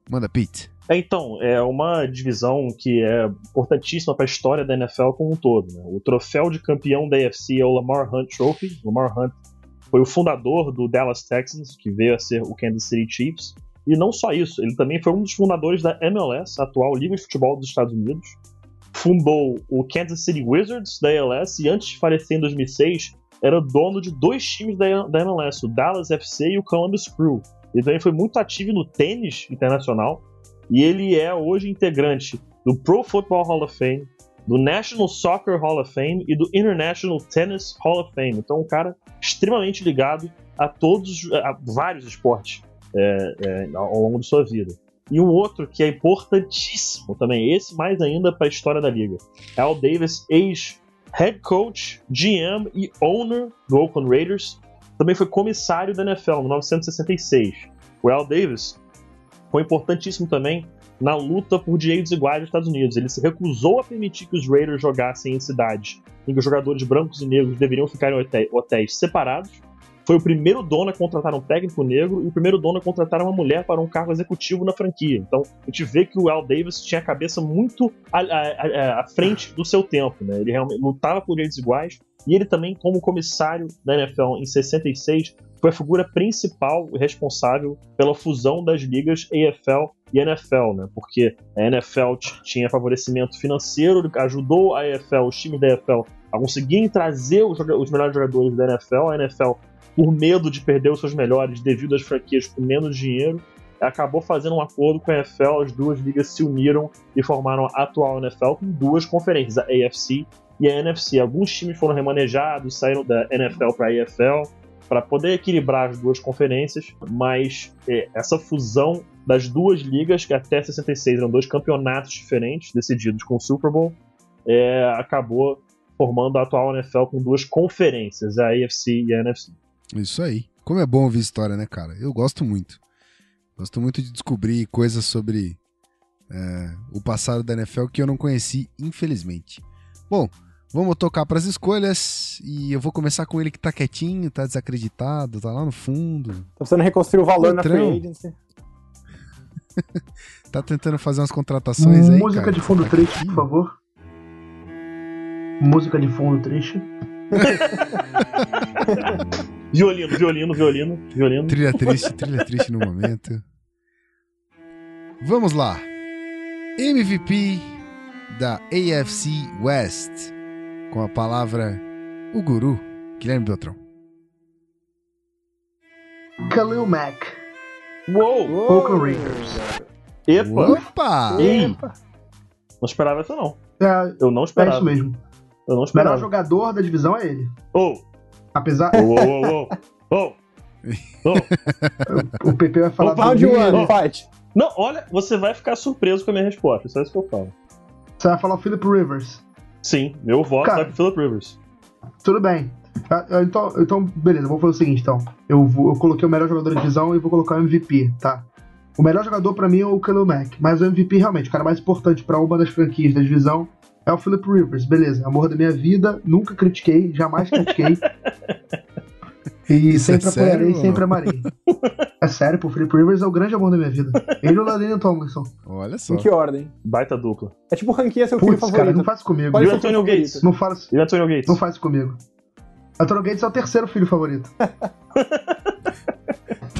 Manda, Pete. É, então, é uma divisão que é importantíssima para a história da NFL como um todo. né? O troféu de campeão da AFC é o Lamar Hunt Trophy. Lamar Hunt foi o fundador do Dallas Texans, que veio a ser o Kansas City Chiefs. E não só isso, ele também foi um dos fundadores da MLS, a atual Liga de Futebol dos Estados Unidos. Fundou o Kansas City Wizards da ALS e antes de falecer em 2006, era dono de dois times da, da MLS, o Dallas FC e o Columbus Crew. Ele também foi muito ativo no tênis internacional e ele é hoje integrante do Pro Football Hall of Fame, do National Soccer Hall of Fame e do International Tennis Hall of Fame. Então, um cara extremamente ligado a todos, a vários esportes é, é, ao longo de sua vida. E um outro que é importantíssimo também, esse mais ainda para a história da liga, Al Davis, ex-head coach, GM e owner do Oakland Raiders, também foi comissário da NFL em 1966. O Al Davis foi importantíssimo também na luta por direitos iguais nos Estados Unidos. Ele se recusou a permitir que os Raiders jogassem em cidades em que os jogadores brancos e negros deveriam ficar em hotéis, separados. Foi o primeiro dono a contratar um técnico negro e o primeiro dono a contratar uma mulher para um cargo executivo na franquia. Então, a gente vê que o Al Davis tinha a cabeça muito à, à- à frente do seu tempo. Né? Ele realmente lutava por direitos iguais e ele também, como comissário da NFL em 66, foi a figura principal e responsável pela fusão das ligas AFL e NFL, né? Porque a NFL tinha favorecimento financeiro, ajudou a AFL, os times da AFL, a conseguirem trazer os, os melhores jogadores da NFL. A NFL, por medo de perder os seus melhores devido às franquias com menos dinheiro, acabou fazendo um acordo com a NFL. As duas ligas se uniram e formaram a atual NFL com duas conferências, a AFC e a NFC. Alguns times foram remanejados, saíram da NFL para a AFL para poder equilibrar as duas conferências, mas é, essa fusão das duas ligas, que até 66 eram dois campeonatos diferentes, decididos com o Super Bowl, é, acabou formando a atual NFL com duas conferências, a AFC e a NFC. Isso aí. Como é bom ouvir história, né, cara? Eu gosto muito. Gosto muito de descobrir coisas sobre é, o passado da NFL que eu não conheci, infelizmente. Bom, vamos tocar para as escolhas e eu vou começar com ele que tá quietinho, tá desacreditado, tá lá no fundo, Tá precisando reconstruir o valor na free agency. tá tentando fazer umas contratações aí. Música cara, de fundo tá triste, por quietinho. favor. Música de fundo triste. Violino, violino, violino, violino. Trilha triste, trilha triste no momento. Vamos lá. MVP da AFC West. Com a palavra o guru, Guilherme Beltrão. Khalil Mack. Uou! Oakland Raiders. Epa! Opa! Ei! Não esperava essa não. É, Eu não é esperava. isso mesmo. Eu não O melhor esperava. jogador da divisão é ele. Oh! Apesar. Oh, oh, oh, oh. Oh! Oh! o PP vai falar Opa, Round do one, Oh. fight. Não, olha, você vai ficar surpreso com a minha resposta. Só isso que eu falo. Você vai falar o Philip Rivers. Sim, meu voto Cara. vai pro Philip Rivers. Tudo bem. Ah, ah, Então, então beleza, vou fazer o seguinte, então. Eu, vou- eu coloquei o melhor jogador da divisão e vou colocar o MVP, tá? O melhor jogador pra mim é o Khalil Mack, mas o MVP realmente, o cara mais importante pra uma das franquias da divisão é o Philip Rivers, beleza. Amor da minha vida, nunca critiquei, jamais critiquei. E é sempre sério apoiarei, ou sempre amarei. É sério, pô, o Philip Rivers é o grande amor da minha vida. Ele e o Ladanian Tomlinson. Olha só. Em que ordem? Baita dupla. É tipo ranquear seu filho Putz, cara, favorito. não faz isso comigo. Qual é E o Antonio favorito? Gates? Não isso- E o Antonio Gates? não faz isso comigo. Antônio Gates é o terceiro filho favorito.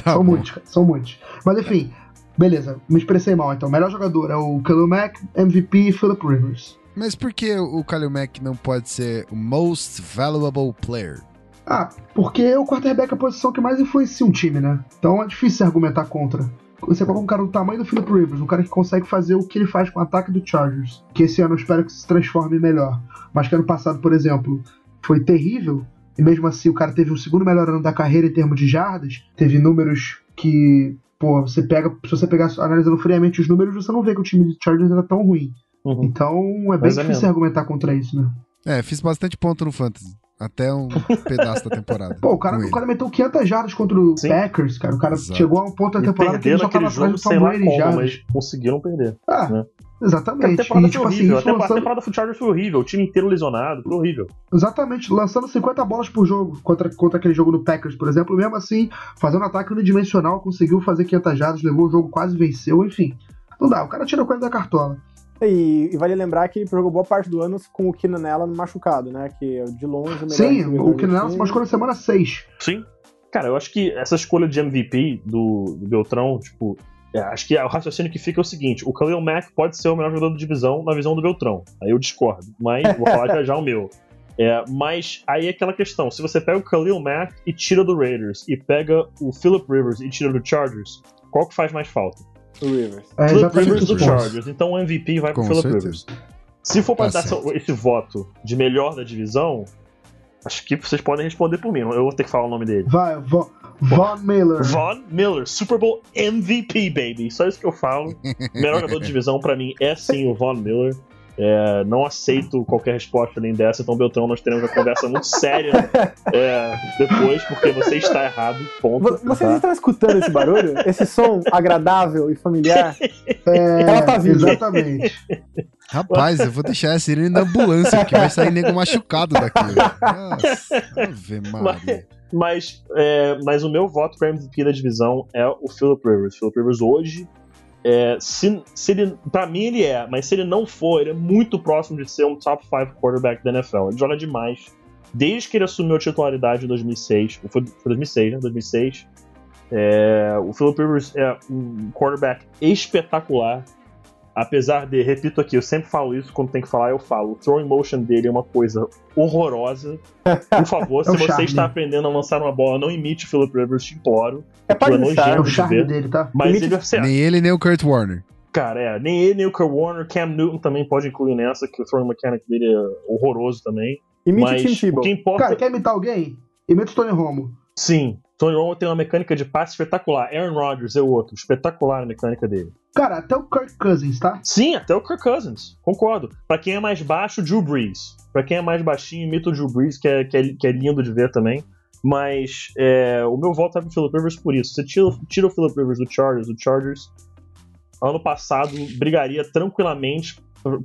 Tá são bom. muitos, cara, são muitos. Mas enfim, beleza, me expressei mal então. Melhor jogador é o Khalil Mack, MVP Philip Rivers. Mas por que o Kalil Mack não pode ser o most valuable player? Ah, porque o quarterback é a posição que mais influencia um time, né? Então é difícil argumentar contra. Você coloca um cara do tamanho do Philip Rivers, um cara que consegue fazer o que ele faz com o ataque do Chargers, que esse ano eu espero que se transforme melhor. Mas que ano passado, por exemplo, foi terrível, e mesmo assim o cara teve o segundo melhor ano da carreira em termos de jardas, teve números que, pô, você pega, se você pegar analisando friamente os números, você não vê que o time do Chargers era tão ruim. Uhum. Então é bem Mas é difícil mesmo. argumentar contra isso, né? É, fiz bastante ponto no Fantasy. Até um pedaço da temporada. Pô, o cara, o cara meteu 500 jardas contra o Sim. Packers, cara. O cara Exato. chegou a um ponto da temporada que ele só tava aquele atrás jogo, do Tom Brady em jardas. mas conseguiram perder. Ah, né? exatamente. A temporada E, foi tipo assim, horrível. isso a, temporada, a lançando, temporada do Chargers foi horrível. O time inteiro lesionado, foi horrível. exatamente, lançando 50 bolas por jogo contra, contra aquele jogo do Packers, por exemplo. Mesmo assim, fazendo ataque unidimensional, conseguiu fazer 500 jardas, levou o jogo, quase venceu, enfim. Não dá, o cara tira coisa da cartola. E, e vale lembrar que ele jogou boa parte do ano com o Keenan Allen machucado, né? Que é de longe o melhor Sim, o do Keenan Allen se machucou na semana 6. Sim. Cara, eu acho que essa escolha de MVP do, do Beltrão, tipo, é, acho que o raciocínio que fica é o seguinte: o Khalil Mack pode ser o melhor jogador da divisão na visão do Beltrão. Aí eu discordo, mas vou falar já já o meu. É, mas aí é aquela questão: se você pega o Khalil Mack e tira do Raiders, e pega o Philip Rivers e tira do Chargers, qual que faz mais falta? O Rivers. É Philip Rivers do. Chargers. Então o MVP vai pro Philip. Rivers. Se for pra Tá dar certo. esse voto de melhor da divisão, acho que vocês podem responder por mim. Eu vou ter que falar o nome dele. Vai, Von, Von Miller. Von Miller, Super Bowl MVP, baby. Só isso que eu falo. Melhor jogador de divisão pra mim é sim o Von Miller. É, não aceito qualquer resposta além dessa, então Beltrão, nós teremos uma conversa muito séria é, depois, porque você está errado. Ponto. Vo- Vocês tá? estão escutando esse barulho? Esse som agradável e familiar? É, Ela tá vindo. Exatamente. Rapaz, eu vou deixar a sirene na ambulância, porque vai sair nego machucado daqui. Nossa, Ave Maria. Mas, é, mas o meu voto para MVP da divisão é o Philip Rivers. Philip Rivers hoje, é, se, se ele, pra mim ele é, mas se ele não for, ele é muito próximo de ser um top 5 quarterback da NFL. Ele joga demais. Desde que ele assumiu a titularidade em 2006, foi, foi 2006, né? 2006. É, o Philip Rivers é um quarterback espetacular. Apesar de, repito aqui, eu sempre falo isso, quando tem que falar, eu falo. O throwing motion dele é uma coisa horrorosa. Por favor, É se você charme. está aprendendo a lançar uma bola, não imite o Philip Rivers, te imploro. É parte É. É o charme ver. dele, tá? Mas Imite- ele é. Nem ele, nem o Kurt Warner. Cara, é. Nem ele, nem o Kurt Warner, Cam Newton também pode incluir nessa, que o throwing mechanic dele é horroroso também. Imite o Mas Tim o Tebow. que importa. Cara, quer imitar alguém? Imita o Tony Romo. Sim, Tony Romo tem uma mecânica de passe espetacular. Aaron Rodgers é o outro. Espetacular a mecânica dele. Cara, até o Kirk Cousins, tá? Sim, até o Kirk Cousins. Concordo. Pra quem é mais baixo, Drew Brees. Pra quem é mais baixinho, imita o Drew Brees, que é, que é, que é lindo de ver também. Mas é, o meu voto é pro Philip Rivers por isso. Você tira, tira o Philip Rivers do Chargers, o Chargers ano passado brigaria tranquilamente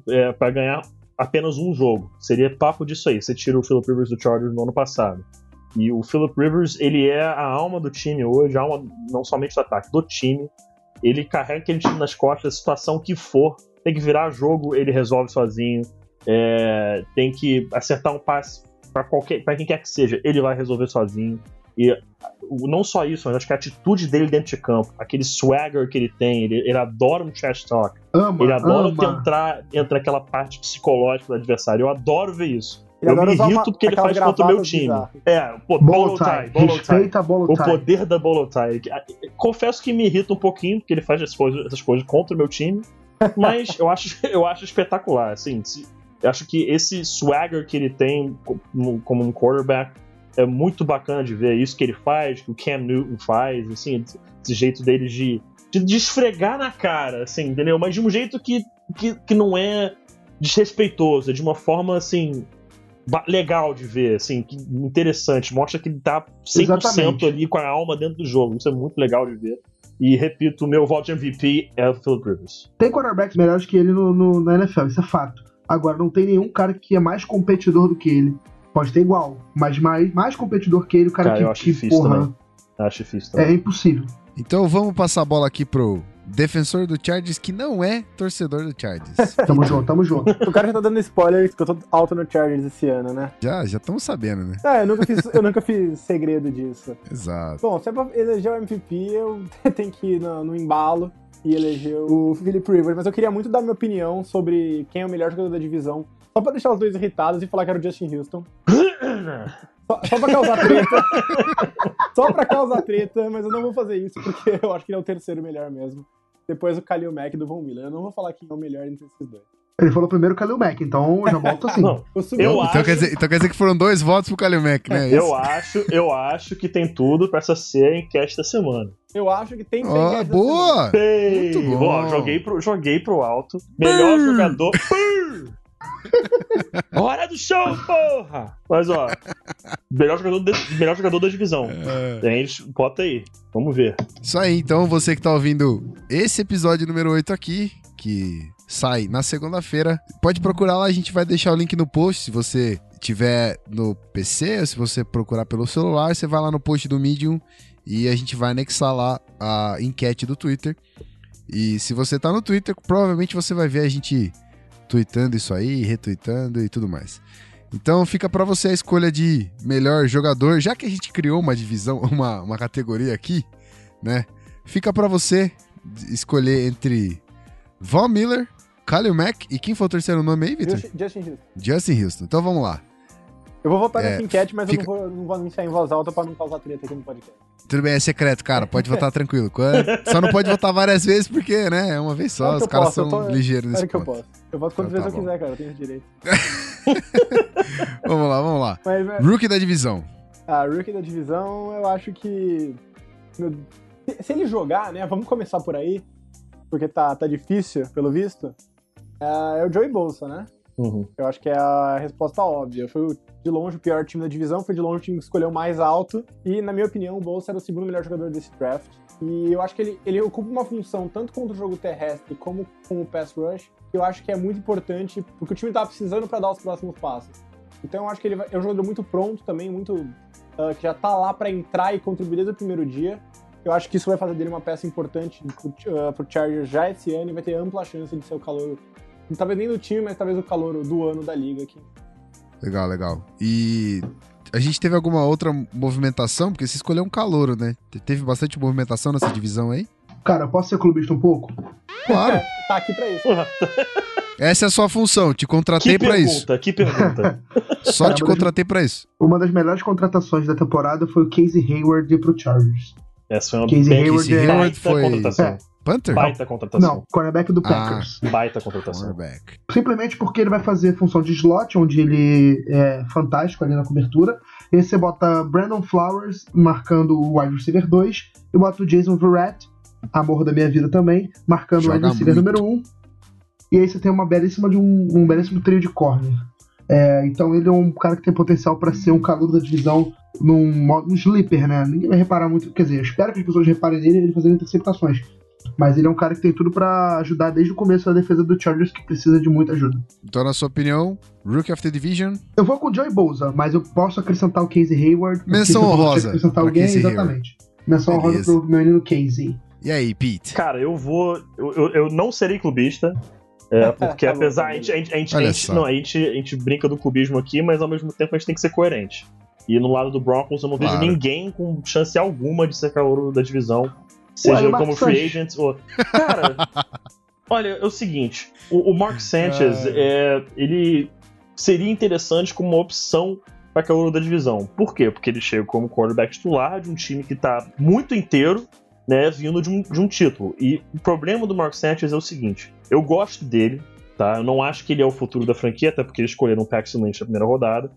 é, para ganhar apenas um jogo. Seria papo disso aí. Você tira o Philip Rivers do Chargers no ano passado. E o Philip Rivers, ele é a alma do time hoje, a alma não somente do ataque, do time. Ele carrega aquele time nas costas, a situação que for, tem que virar jogo, ele resolve sozinho. É, tem que acertar um passe para qualquer, para quem quer que seja, ele vai resolver sozinho. E não só isso, mas acho que a atitude dele dentro de campo, aquele swagger que ele tem, ele, ele adora um trash talk, Ama, ele adora ama. entrar, entra aquela parte psicológica do adversário. Eu adoro ver isso. Ele eu me irrito porque ele faz contra o meu time. bizarras. É, pô, Bolo bolo tie, tie. bolo tie. Respeita a bolo O poder da bolo tie. Confesso que me irrita um pouquinho, porque ele faz essas coisas, essas coisas contra o meu time, mas eu acho, eu acho espetacular, assim, eu acho que esse swagger que ele tem como, um quarterback é muito bacana de ver, isso que ele faz, que o Cam Newton faz, assim, esse jeito dele de, de, de esfregar na cara, assim, entendeu? Mas de um jeito que, que, que não é desrespeitoso, é de uma forma assim legal de ver, assim, que- interessante, mostra que ele tá 100% Exatamente. ali com a alma dentro do jogo. Isso é muito legal de ver. E repito, o meu voto de MVP é o Philip Rivers. Tem quarterbacks melhores que ele no, no- na NFL, isso é fato. Agora, não tem nenhum cara que é mais competidor do que ele. Pode ter igual, mas mais, mais competidor que ele, o cara, Cara, que, eu acho que, difícil porra, também. Acho difícil também. é impossível. Então vamos passar a bola aqui pro defensor do Chargers, que não é torcedor do Chargers. Tamo junto, tamo junto. O cara já tá dando spoiler que eu tô alto no Chargers esse ano, né? já, já estamos sabendo, né? É, eu nunca fiz, eu nunca fiz segredo disso. Exato. Bom, se é pra eleger o MVP, eu tenho que ir no, no embalo e eleger o Philip Rivers, mas eu queria muito dar minha opinião sobre quem é o melhor jogador da divisão. Só pra deixar os dois irritados e falar que era o Justin Houston. Só, só pra causar treta. só pra causar treta, mas eu não vou fazer isso porque eu acho que ele é o terceiro melhor mesmo. Depois o Khalil Mack do Von Miller. Eu não vou falar quem é o melhor entre esses dois. Ele falou primeiro o Kalil Mack, então eu já volto assim. Não, Eu Então, acho- quer dizer, então quer dizer que foram dois votos pro Kalil Mack, né? eu Isso? acho, eu acho que tem tudo pra essa ser a enquete da semana. eu acho que tem enquete da boa! Ei, Muito bom. ó, joguei, pro, joguei pro alto. Melhor jogador. Hora do show, porra! Mas ó, melhor jogador, de- melhor jogador da divisão. É. A gente bota aí. Vamos ver. Isso aí, então você que tá ouvindo esse episódio número 8 aqui, que sai na segunda-feira, pode procurar lá, a gente vai deixar o link no post, se você tiver no PC, ou se você procurar pelo celular, você vai lá no post do Medium e a gente vai anexar lá a enquete do Twitter. E se você tá no Twitter, provavelmente você vai ver a gente tweetando isso aí, retweetando e tudo mais. Então fica pra você a escolha de melhor jogador, já que a gente criou uma divisão, uma, uma categoria aqui, né? Fica pra você escolher entre Von Miller, Khalil Mack e quem foi o terceiro nome aí, Victor? Justin Houston. Justin Houston. Então vamos lá. Eu vou votar É, nessa enquete, mas fica- eu não vou, não vou anunciar em voz alta pra não causar treta aqui no podcast. Tudo bem, é secreto, cara. Pode votar tranquilo. Só não pode votar várias vezes porque, né? É uma vez só. Claro Os eu caras posso, eu são tô- ligeiros nesse Claro que eu ponto. posso. Eu voto quantas Então vezes tá eu bom. quiser, cara. Eu tenho esse direito. Vamos lá, vamos lá. Mas, é, Rookie da divisão. a rookie da divisão, eu acho que... se- ele jogar, né? Vamos começar por aí. Porque tá, tá difícil, pelo visto. É, é o Joey Bolsa, né? Uhum. Eu acho que é a resposta óbvia. Foi o- de longe o pior time da divisão, foi de longe o time que escolheu mais alto. E, na minha opinião, o Bolsa era o segundo melhor jogador desse draft. E eu acho que ele, ele ocupa uma função tanto contra o jogo terrestre como com o pass rush, que eu acho que é muito importante, porque o time tava precisando para dar os próximos passos. Então eu acho que ele é um jogador muito pronto também, muito ah, que já tá lá para entrar e contribuir desde o primeiro dia. Eu acho que isso vai fazer dele uma peça importante pro, uh, pro Chargers já esse ano e vai ter ampla chance de ser o calor, talvez nem do time, mas talvez o calor do ano da liga aqui. Legal, legal. E a gente teve alguma outra movimentação? Porque você escolheu um calouro, né? Te- Teve bastante movimentação nessa divisão aí? Cara, eu posso ser clubista um pouco? Claro. Tá aqui pra isso. Essa é a sua função. Te contratei que pra isso. pergunta, que pergunta. Só Cara, te contratei pra isso. Uma das melhores contratações da temporada foi o Casey Hayward ir pro Chargers. Essa foi uma Casey bem- Hayward Casey Hayward foi- contratação. É. Panther? Baita contratação. Não, cornerback do Ah. Packers. Baita contratação. Cornerback. Simplesmente porque ele vai fazer função de slot, onde ele é fantástico ali na cobertura. E aí você bota Brandon Flowers marcando o wide receiver 2 e bota o Jason Verrett, amor da minha vida também, marcando o Joga wide receiver muito. número 1. Um. E aí você tem uma belíssima de um, um belíssimo trio de corner. É, então ele é um cara que tem potencial para ser um calor da divisão num modo um sleeper, né? Ninguém vai reparar muito. Quer dizer, eu espero que as pessoas reparem nele ele fazendo interceptações. Mas ele é um cara que tem tudo pra ajudar desde o começo da defesa do Chargers, que precisa de muita ajuda. Então, na sua opinião, Rookie of the Division, Eu vou com o Joey Bolsa, mas eu posso acrescentar o Casey Hayward. Menção honrosa Acrescentar alguém, Casey exatamente. Menção honrosa pro meu menino Casey. E aí, Pete? Cara, eu vou. Eu, eu, eu não serei clubista. é, porque Tá apesar. a, gente, a, gente, a, gente, a, não, a, gente, a gente brinca do clubismo aqui, mas ao mesmo tempo a gente tem que ser coerente. E no lado do Broncos eu não vejo Claro. ninguém com chance alguma de ser calor da divisão. Seja como free Sanchez. agent ou. Cara, olha, é o seguinte: o, o Mark Sanchez, é, ele seria interessante como uma opção para calor da divisão. Por quê? Porque ele chega como quarterback titular de um time que tá muito inteiro, né, vindo de um, de um título. E o problema do Mark Sanchez é o seguinte: eu gosto dele, tá? Eu não acho que ele é o futuro da franquia, até porque eles escolheram o Paxton Lynch na primeira rodada.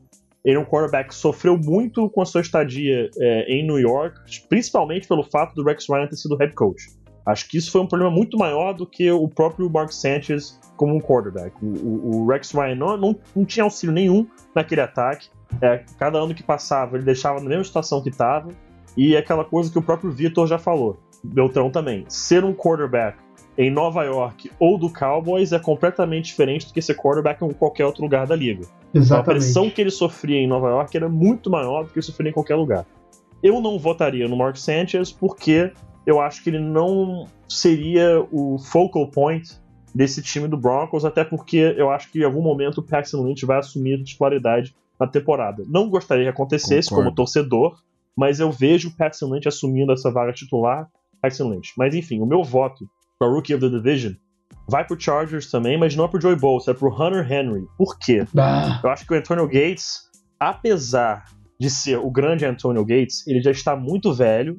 Ele é um quarterback que sofreu muito com a sua estadia é, em New York, principalmente pelo fato do Rex Ryan ter sido head coach. Acho que isso foi um problema muito maior do que o próprio Mark Sanchez como um quarterback. O, o, o Rex Ryan não, não, não, tinha auxílio nenhum naquele ataque. É, cada ano que passava, ele deixava na mesma situação que estava. E é aquela coisa que o próprio Vitor já falou. Beltrão também. Ser um quarterback em Nova York ou do Cowboys é completamente diferente do que ser quarterback em qualquer outro lugar da liga. Exatamente. Então, a pressão que ele sofria em Nova York era muito maior do que ele sofria em qualquer lugar. Eu não votaria no Mark Sanchez porque eu acho que ele não seria o focal point desse time do Broncos, até porque eu acho que em algum momento o Paxton Lynch vai assumir a titularidade na temporada. Não gostaria que acontecesse Concordo. como torcedor, mas eu vejo o Paxton Lynch assumindo essa vaga titular, Paxton Lynch. Mas enfim, o meu voto para Rookie of the Division vai pro Chargers também, mas não é pro Joey Bosa, é pro Hunter Henry. Por quê? Bah. Eu acho que o Antonio Gates, apesar de ser o grande Antonio Gates, ele já está muito velho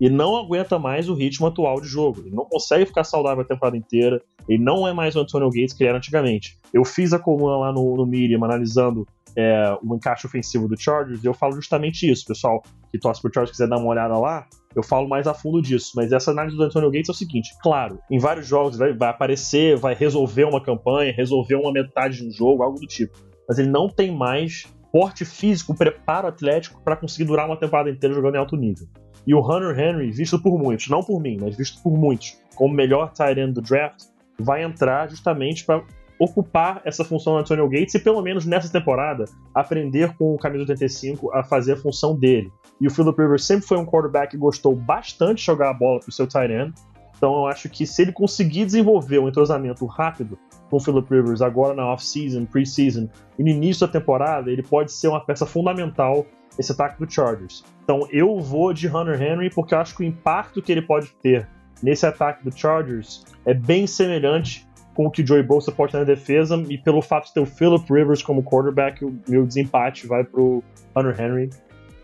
e não aguenta mais o ritmo atual de jogo. Ele não consegue ficar saudável a temporada inteira. Ele não é mais o Antonio Gates que ele era antigamente. Eu fiz a coluna lá no, no Medium analisando é, o encaixe ofensivo do Chargers e eu falo justamente isso. Pessoal que torce pro Chargers quiser dar uma olhada lá, eu falo mais a fundo disso. Mas essa análise do Antonio Gates é o seguinte: claro, em vários jogos vai, vai aparecer, vai resolver uma campanha, resolver uma metade de um jogo, algo do tipo. Mas ele não tem mais porte físico, preparo atlético para conseguir durar uma temporada inteira jogando em alto nível. E o Hunter Henry, visto por muitos, não por mim, mas visto por muitos, como melhor tight end do draft, vai entrar justamente para ocupar essa função do Antonio Gates e pelo menos nessa temporada aprender com o camisa 85 a fazer a função dele. E o Philip Rivers sempre foi um quarterback que gostou bastante de jogar a bola pro seu tight end. Então eu acho que se ele conseguir desenvolver um entrosamento rápido com o Philip Rivers agora na off-season, pre-season e no início da temporada, ele pode ser uma peça fundamental nesse ataque do Chargers. Então eu vou de Hunter Henry porque eu acho que o impacto que ele pode ter nesse ataque do Chargers é bem semelhante com o que o Joey Bosa pode ter na defesa e pelo fato de ter o Philip Rivers como quarterback, o meu desempate vai pro Hunter Henry.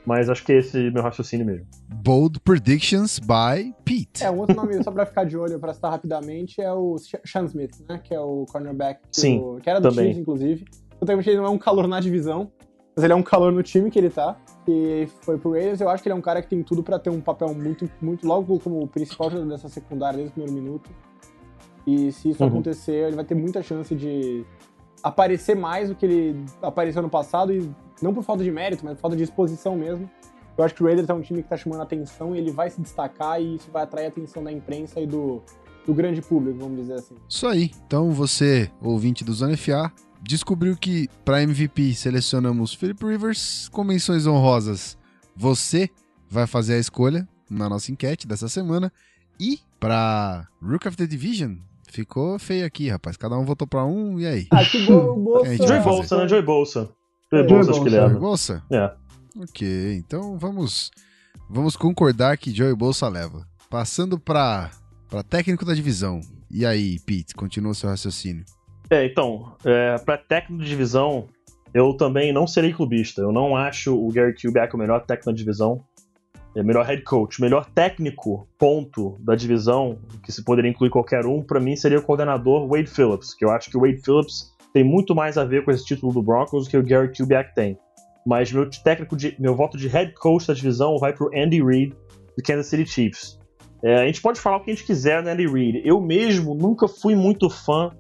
Mas acho que esse é meu raciocínio mesmo. Bold Predictions by Pete. É, um outro nome só pra ficar de olho, pra citar rapidamente, é o Sean Smith, né? Que é o cornerback que, Sim, o- que era do também. Chiefs, inclusive. Totalmente ele não é um calor na divisão, mas ele é um calor no time que ele tá. E foi pro Raiders, eu acho que ele é um cara que tem tudo pra ter um papel muito, muito logo como o principal jogador dessa secundária desde o primeiro minuto. E se isso Uhum. acontecer, ele vai ter muita chance de aparecer mais do que ele apareceu no passado, e não por falta de mérito, mas por falta de exposição mesmo. Eu acho que o Raiders é um time que tá chamando a atenção e ele vai se destacar e isso vai atrair a atenção da imprensa e do, do grande público, vamos dizer assim. Isso aí. Então você, ouvinte do Zona FA, descobriu que para MVP selecionamos Philip Rivers com menções honrosas. Você vai fazer a escolha na nossa enquete dessa semana. E para Rook of the Division, ficou feio aqui, rapaz. Cada um votou para um, e aí? Ah, que bo- o Bolsa... Joey fazer. Bolsa, né? Joey Bolsa. Que Bosa. leva. Bolsa? É. Ok, então vamos vamos concordar que Joey Bolsa leva. Passando para para técnico da divisão. E aí, Pete, continua seu raciocínio. É, então, é, para técnico de divisão, eu também não serei clubista. Eu não acho o Gary Kubiak o melhor técnico da divisão. É, melhor head coach, melhor técnico, ponto, da divisão, que se poderia incluir qualquer um, pra mim seria o coordenador Wade Phillips, que eu acho que o Wade Phillips tem muito mais a ver com esse título do Broncos do que o Gary Kubiak tem. Mas meu técnico de, meu voto de head coach da divisão vai pro Andy Reid do Kansas City Chiefs. É, a gente pode falar o que a gente quiser do Andy Reid. Eu mesmo nunca fui muito fã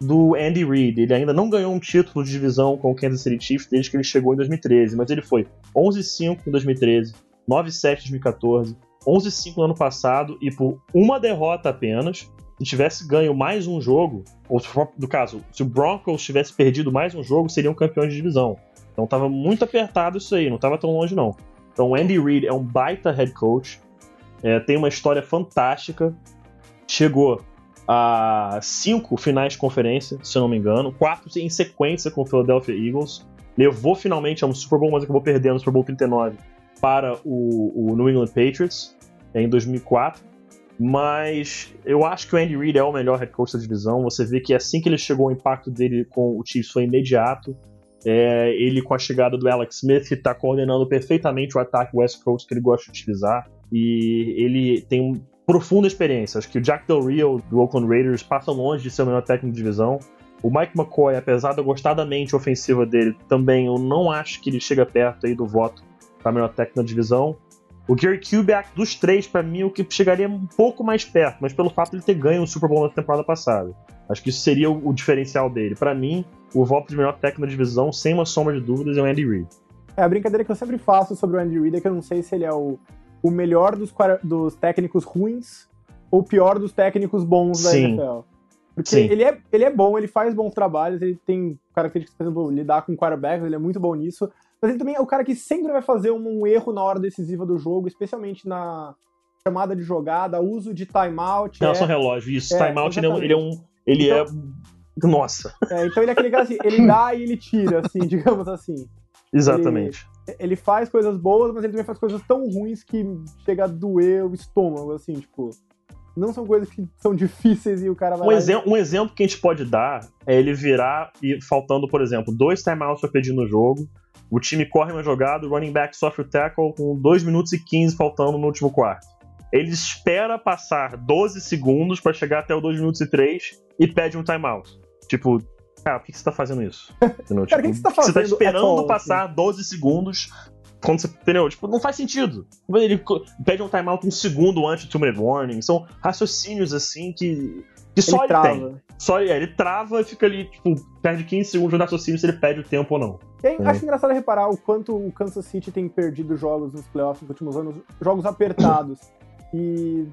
do Andy Reid. Ele ainda não ganhou um título de divisão com o Kansas City Chiefs desde que ele chegou em 2013, mas ele foi 11-5 em 2013, 9-7 em 2014, 11-5 no ano passado e por uma derrota apenas. Se tivesse ganho mais um jogo, ou no caso, se o Broncos tivesse perdido mais um jogo, seriam campeões de divisão. Então tava muito apertado isso aí, não tava tão longe não. Então o Andy Reid é um baita head coach, é, tem uma história fantástica, chegou a cinco finais de conferência, se eu não me engano, quatro em sequência com o Philadelphia Eagles, levou finalmente a um Super Bowl, mas acabou perdendo no Super Bowl 39 para o, o New England Patriots em 2004. Mas eu acho que o Andy Reid é o melhor head coach da divisão. Você vê que assim que ele chegou, o impacto dele com o Chiefs foi imediato. É, ele, com a chegada do Alex Smith, está coordenando perfeitamente o ataque West Coast que ele gosta de utilizar. E ele tem uma profunda experiência. Acho que o Jack Del Rio, do Oakland Raiders, passa longe de ser o melhor técnico de divisão. O Mike McCoy, apesar da mente ofensiva dele, também eu não acho que ele chega perto aí do voto para melhor técnico da divisão. O Gary Kubiak, dos três, pra mim, é o que chegaria um pouco mais perto, mas pelo fato de ele ter ganho o Super Bowl na temporada passada. Acho que isso seria o, o diferencial dele. Pra mim, o voto de melhor técnico da divisão, sem uma sombra de dúvidas, é o Andy Reid. É, a brincadeira que eu sempre faço sobre o Andy Reid é que eu não sei se ele é o, o melhor dos, dos técnicos ruins ou o pior dos técnicos bons da Sim. NFL. Porque Sim. ele é, ele é bom, ele faz bons trabalhos, ele tem características, por exemplo, lidar com quarterbacks, ele é muito bom nisso. Mas ele também é o cara que sempre vai fazer um, um erro na hora decisiva do jogo, especialmente na chamada de jogada, uso de timeout. Relação é- ao relógio, isso. É, timeout, ele é, um- ele é. Ele é. Nossa, é, então ele é aquele cara assim, ele dá e ele tira, assim, digamos assim. exatamente. ele faz coisas boas, mas ele também faz coisas tão ruins que chega a doer o estômago, assim, tipo. Não são coisas que são difíceis e o cara vai. Um, um exemplo que a gente pode dar é ele virar e faltando, por exemplo, dois timeouts pra pedir no jogo. O time corre uma jogada, o running back sofre o tackle com 2 minutos e 15 faltando no último quarto. Ele espera passar 12 segundos pra chegar até o 2 minutos e 3 e pede um timeout. Tipo, cara, por que você tá fazendo isso? Entendeu? Cara, o que você tá Você tá fazendo esperando passar 12 segundos quando você. Entendeu? Tipo, não faz sentido. Ele pede um timeout um segundo antes do two minute warning. São raciocínios assim que. Que só ele ele, trava. tem. Só é, ele trava e fica ali, tipo, perde 15 segundos de raciocínio se ele pede o tempo ou não. Aí, É. acho engraçado reparar o quanto o Kansas City tem perdido jogos nos playoffs nos últimos anos, jogos apertados. E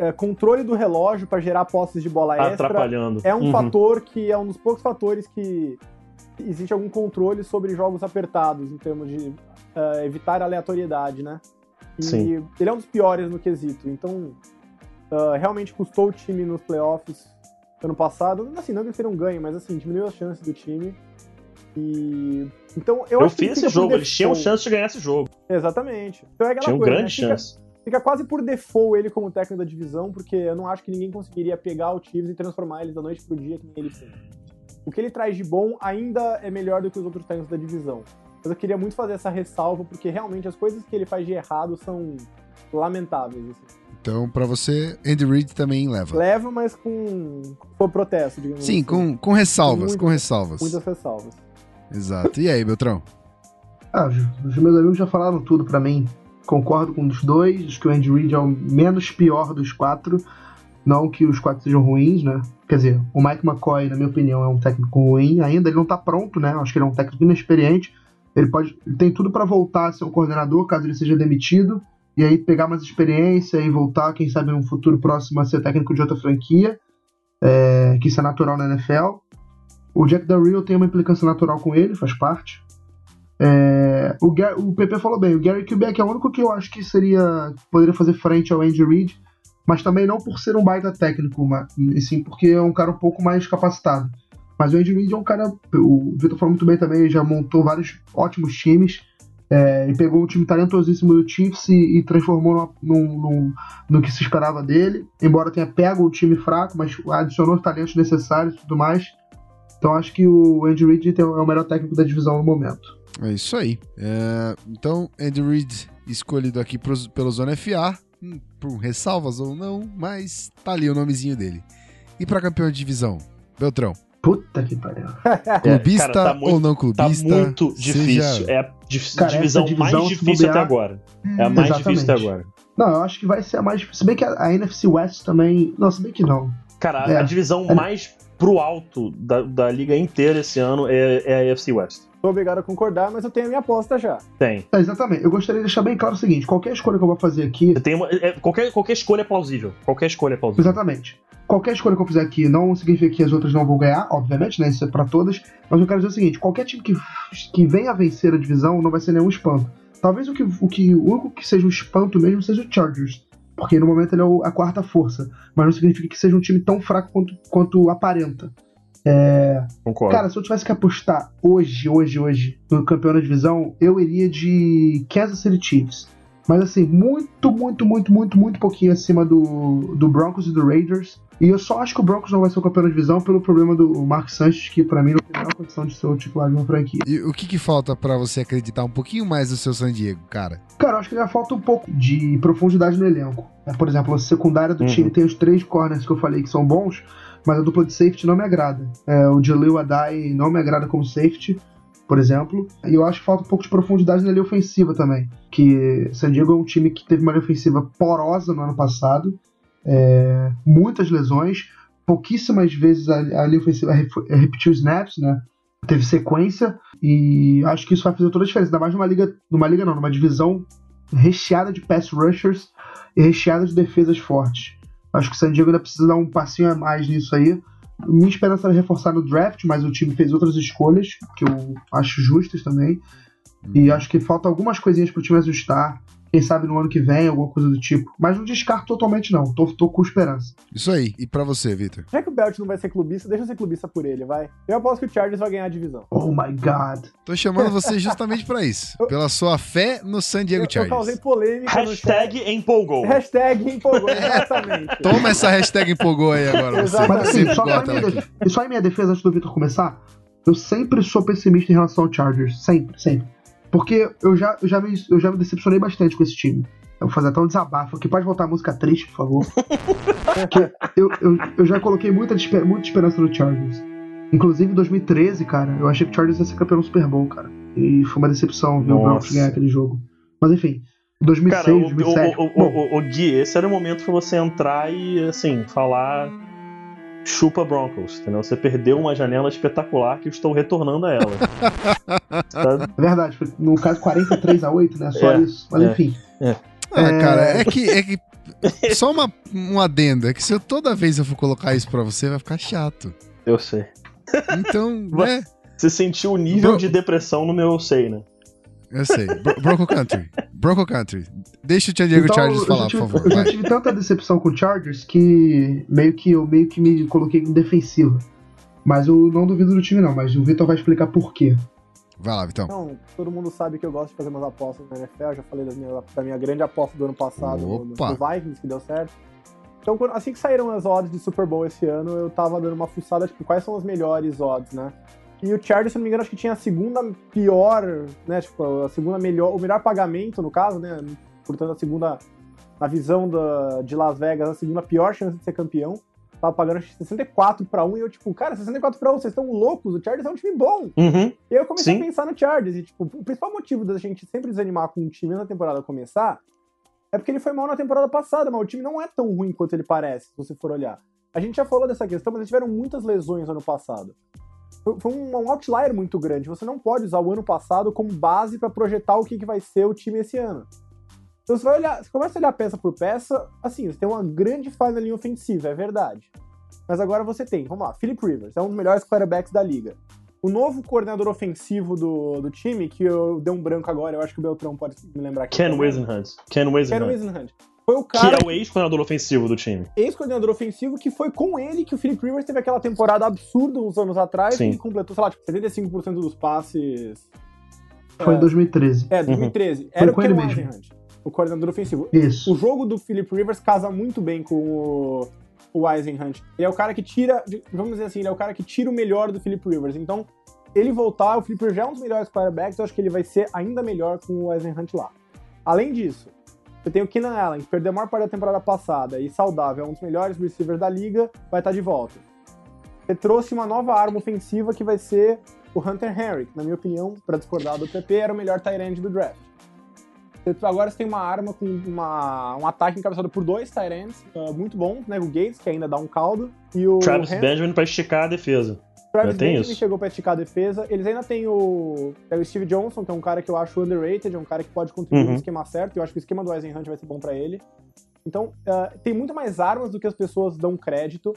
é, controle do relógio pra gerar posses de bola extra Atrapalhando. é um Uhum. fator que é um dos poucos fatores que existe algum controle sobre jogos apertados, em termos de eh, evitar aleatoriedade, né? E Sim. ele é um dos piores no quesito. Então, ah, realmente custou o time nos playoffs ano passado. Assim, não que eles teriam ganho, mas assim, diminuiu as chances do time. E. Então, eu, Eu acho que fiz fica esse jogo, eles tinham chance de ganhar esse jogo. Exatamente. Então é aquela Tinham coisa, grande né? Fica- chance. fica quase por default ele como técnico da divisão, porque eu não acho que ninguém conseguiria pegar o Chiefs e transformar eles da noite pro dia que ele fez. O que ele traz de bom ainda é melhor do que os outros técnicos da divisão. Mas eu queria muito fazer essa ressalva, porque realmente as coisas que ele faz de errado são lamentáveis. assim. Então, pra você, Andy Reid também leva. Leva, mas com, com protesto, digamos Sim, assim. com, com ressalvas, Muito- com ressalvas. Muitas ressalvas. Exato. E aí, Beltrão? Ah, os meus amigos já falaram tudo pra mim. Concordo com os dois. Acho que o Andy Reid é o menos pior dos quatro. Não que os quatro sejam ruins, né? Quer dizer, o Mike McCoy, na minha opinião, é um técnico ruim ainda. Ele não tá pronto, né? Acho que ele é um técnico inexperiente. Ele pode, ele tem tudo pra voltar a ser um coordenador caso ele seja demitido. E aí pegar mais experiência e voltar, quem sabe, num futuro próximo a ser técnico de outra franquia. É, que isso é natural na NFL. O Jack Del Rio tem uma implicância natural com ele, faz parte. É, o, o PP falou bem, o Gary Kubiak é o único que eu acho que seria poderia fazer frente ao Andy Reid, mas também não por ser um baita técnico, mas, sim porque é um cara um pouco mais capacitado. Mas o Andy Reid é um cara, o Vitor falou muito bem também, já montou vários ótimos times, é, e pegou um time talentosíssimo do Chiefs e, e transformou no, no, no- no que se esperava dele, embora tenha pego o time fraco, mas adicionou os talentos necessários e tudo mais. Então acho que o Andy Reid é o melhor técnico da divisão no momento. É isso aí. É, então, Andy Reid escolhido aqui pros, pelo Zona FA, hum, por ressalvas ou não, mas tá ali o nomezinho dele. E pra campeão de divisão? Beltrão, Puta que pariu. clubista É, cara, tá muito- ou não Tá clubista? muito seja- difícil. É a dif- Cara, divisão, divisão, mais difícil até agora. É a mais difícil até Exatamente. agora. Não, eu acho que vai ser a mais difícil. Se bem que a, a NFC West também. Não, se bem que não. Cara, É. a divisão É. mais pro alto da, da liga inteira esse ano é, é a AFC West. Tô obrigado a concordar, mas eu tenho a minha aposta já. Tem. É, exatamente. Eu gostaria de deixar bem claro o seguinte: qualquer escolha que eu vou fazer aqui. Uma, é- qualquer, qualquer escolha é plausível. Qualquer escolha é plausível. Exatamente. Qualquer escolha que eu fizer aqui não significa que as outras não vão ganhar, obviamente, né? Isso é pra todas. Mas eu quero dizer o seguinte: qualquer time que, que venha a vencer a divisão não vai ser nenhum espanto. Talvez o que, o que o único que seja um espanto mesmo seja o Chargers. Porque no momento ele é a quarta força. Mas não significa que seja um time tão fraco quanto, quanto aparenta. Concordo. Cara, se eu tivesse que apostar hoje, hoje, hoje, no campeão da divisão, eu iria de Kansas City Chiefs. Mas assim, muito, muito, muito, muito, muito pouquinho acima do, do Broncos e do Raiders. E eu só acho que o Broncos não vai ser o campeão da divisão pelo problema do Mark Sanchez, que pra mim não tem a menor condição de ser o titular de uma franquia. E o que que falta pra você acreditar um pouquinho mais no seu San Diego, cara? Cara, eu acho que ainda falta um pouco de profundidade no elenco. É, Por exemplo, a secundária do Uhum. time tem os três corners que eu falei que são bons, mas a dupla de safety não me agrada. É, o Jalil Adai não me agrada como safety. por exemplo. E eu acho que falta um pouco de profundidade na linha ofensiva também. Que San Diego é um time que teve uma linha ofensiva porosa no ano passado, é, muitas lesões, pouquíssimas vezes a, a linha ofensiva repetiu snaps, né? Teve sequência e acho que isso vai fazer toda a diferença, ainda mais numa liga, numa liga não, numa divisão recheada de pass rushers e recheada de defesas fortes. Acho que o San Diego ainda precisa dar um passinho a mais nisso aí. Minha esperança era reforçar no draft, mas o time fez outras escolhas que eu acho justas também. E acho que falta algumas coisinhas pro time ajustar. Quem sabe no ano que vem, alguma coisa do tipo. Mas não descarto totalmente, não. Tô, tô com esperança. Isso aí. E pra você, Victor? Já que o Belt não vai ser clubista, deixa eu ser clubista por ele, vai. Eu aposto que o Chargers vai ganhar a divisão. Oh my God. Tô chamando você justamente pra isso. Pela sua fé no San Diego Eu, eu Chargers. causei polêmica Hashtag empolgou. no chat. Hashtag empolgou, exatamente. Toma essa hashtag empolgou aí agora. Você Exatamente. Mas assim, só, em minha def- e só em minha defesa, antes do Vitor começar, eu sempre sou pessimista em relação ao Chargers. Sempre, sempre. Porque eu já, eu já, me, eu já me decepcionei bastante com esse time. Eu vou fazer até um desabafo aqui. Pode voltar a música triste, por favor. Porque eu, eu, eu já coloquei muita, muita esperança no Chargers. Inclusive em 2013, cara, eu achei que o Chargers ia ser campeão no Super Bowl, cara. E foi uma decepção ver o. Broncos ganhar aquele jogo. Mas enfim, 2006, Cara, o, 2007. o, o, bom, o, o, o Gui, esse era o momento pra você entrar e, assim, falar chupa Broncos, entendeu? Você perdeu uma janela espetacular que eu estou retornando a ela. Tá? é verdade, no caso 43 a 8, né? Só É, isso. Mas é. enfim. Ah, cara, é que. É que... Só uma, um adendo, é que se eu toda vez eu for colocar isso pra você, vai ficar chato. Eu sei. Então, né? Você sentiu o nível Bro- de depressão no meu eu sei, né? Eu sei. Bro Bronco Country. Bronco Country. Deixa o San Diego Então, Chargers falar, já por tive, favor. Eu já tive tanta decepção com o Chargers que meio que eu meio que me coloquei em defensiva. Mas eu não duvido do time, não. Mas o Vitor vai explicar por quê. Vai lá, Vitão. Então, todo mundo sabe que eu gosto de fazer umas apostas na NFL. Eu já falei das minhas- da minha grande aposta do ano passado no, no Vikings, que deu certo. Então, quando- assim que saíram as odds de Super Bowl esse ano, eu tava dando uma fuçada, tipo, quais são as melhores odds, né? E o Chargers, se não me engano, acho que tinha a segunda pior, né? Tipo, a segunda melhor, o melhor pagamento, no caso, né? Portanto, a segunda, na visão da, de Las Vegas, a segunda pior chance de ser campeão. Tava pagando acho que 64 pra 1 e eu, tipo, cara, 64 pra 1, vocês estão loucos, o Chargers é um time bom. Uhum. E aí eu comecei Sim. a pensar no Chargers. E, tipo, o principal motivo da gente sempre desanimar com um time na temporada começar é porque ele foi mal na temporada passada, mas o time não é tão ruim quanto ele parece, se você for olhar. A gente já falou dessa questão, mas eles tiveram muitas lesões ano passado. Foi- um, outlier muito grande. Você não pode usar o ano passado como base pra projetar o que, que vai ser o time esse ano. Então você vai olhar, você começa a olhar peça por peça, assim, você tem uma grande falha na linha ofensiva, é verdade. Mas agora você tem, vamos lá, Philip Rivers, é um dos melhores quarterbacks da liga. O novo coordenador ofensivo do, do time, que eu dei um branco agora, eu acho que o Beltrão pode me lembrar aqui. Ken. Wisenhunt. Ken Ken Wisenhunt. Foi o Que cara, é o ex-coordenador ofensivo do time. ex-coordenador ofensivo, que foi com ele que o Philip Rivers teve aquela temporada absurda uns anos atrás Sim. e completou, sei lá, tipo, 75% dos passes. Foi É. em 2013. É, 2013. Era o com Ken ele mesmo. Wisenhunt, o coordenador ofensivo. Isso. O jogo do Philip Rivers casa muito bem com o, o Eisenhunt. Ele é o cara que tira, vamos dizer assim, ele é o cara que tira o melhor do Philip Rivers. Então, ele voltar, o Philip Rivers já é um dos melhores quarterbacks, eu acho que ele vai ser ainda melhor com o Eisenhunt lá. Além disso, você tem o Keenan Allen, que perdeu a maior parte da temporada passada e saudável, é um dos melhores receivers da liga, vai estar de volta. Você trouxe uma nova arma ofensiva que vai ser o Hunter Henry, que, na minha opinião, para discordar do PP, era o melhor tight end do draft. Você- Agora você tem uma arma com uma, um ataque encabeçado por dois tight ends uh, muito bons, né? O Gates, que ainda dá um caldo, e o Travis Henry- Benjamin pra esticar a defesa. Travis Benjamin chegou pra esticar a defesa. Eles ainda têm o, é o Steve Johnson, que é um cara que eu acho underrated, é um cara que pode contribuir Uhum. no esquema certo. e Eu acho que o esquema do Eisenhunt vai ser bom pra ele. Então, uh, tem muito mais armas do que as pessoas dão crédito.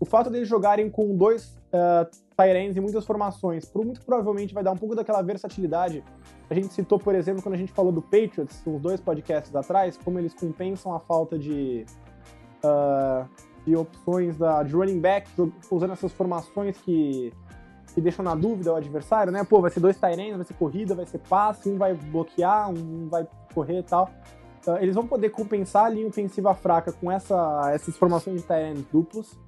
O fato deles jogarem com dois uh, tight ends em muitas formações, muito provavelmente vai dar um pouco daquela versatilidade. A gente citou, por exemplo, quando a gente falou do Patriots, uns dois podcasts atrás, como eles compensam a falta de, uh, de opções da, de running back, usando essas formações que, que deixam na dúvida o adversário, né? Pô, vai ser dois ends, vai ser corrida, vai ser passe, um vai bloquear, um vai correr e tal. Uh, eles vão poder compensar a linha ofensiva fraca com essa, essas formações de ends duplos.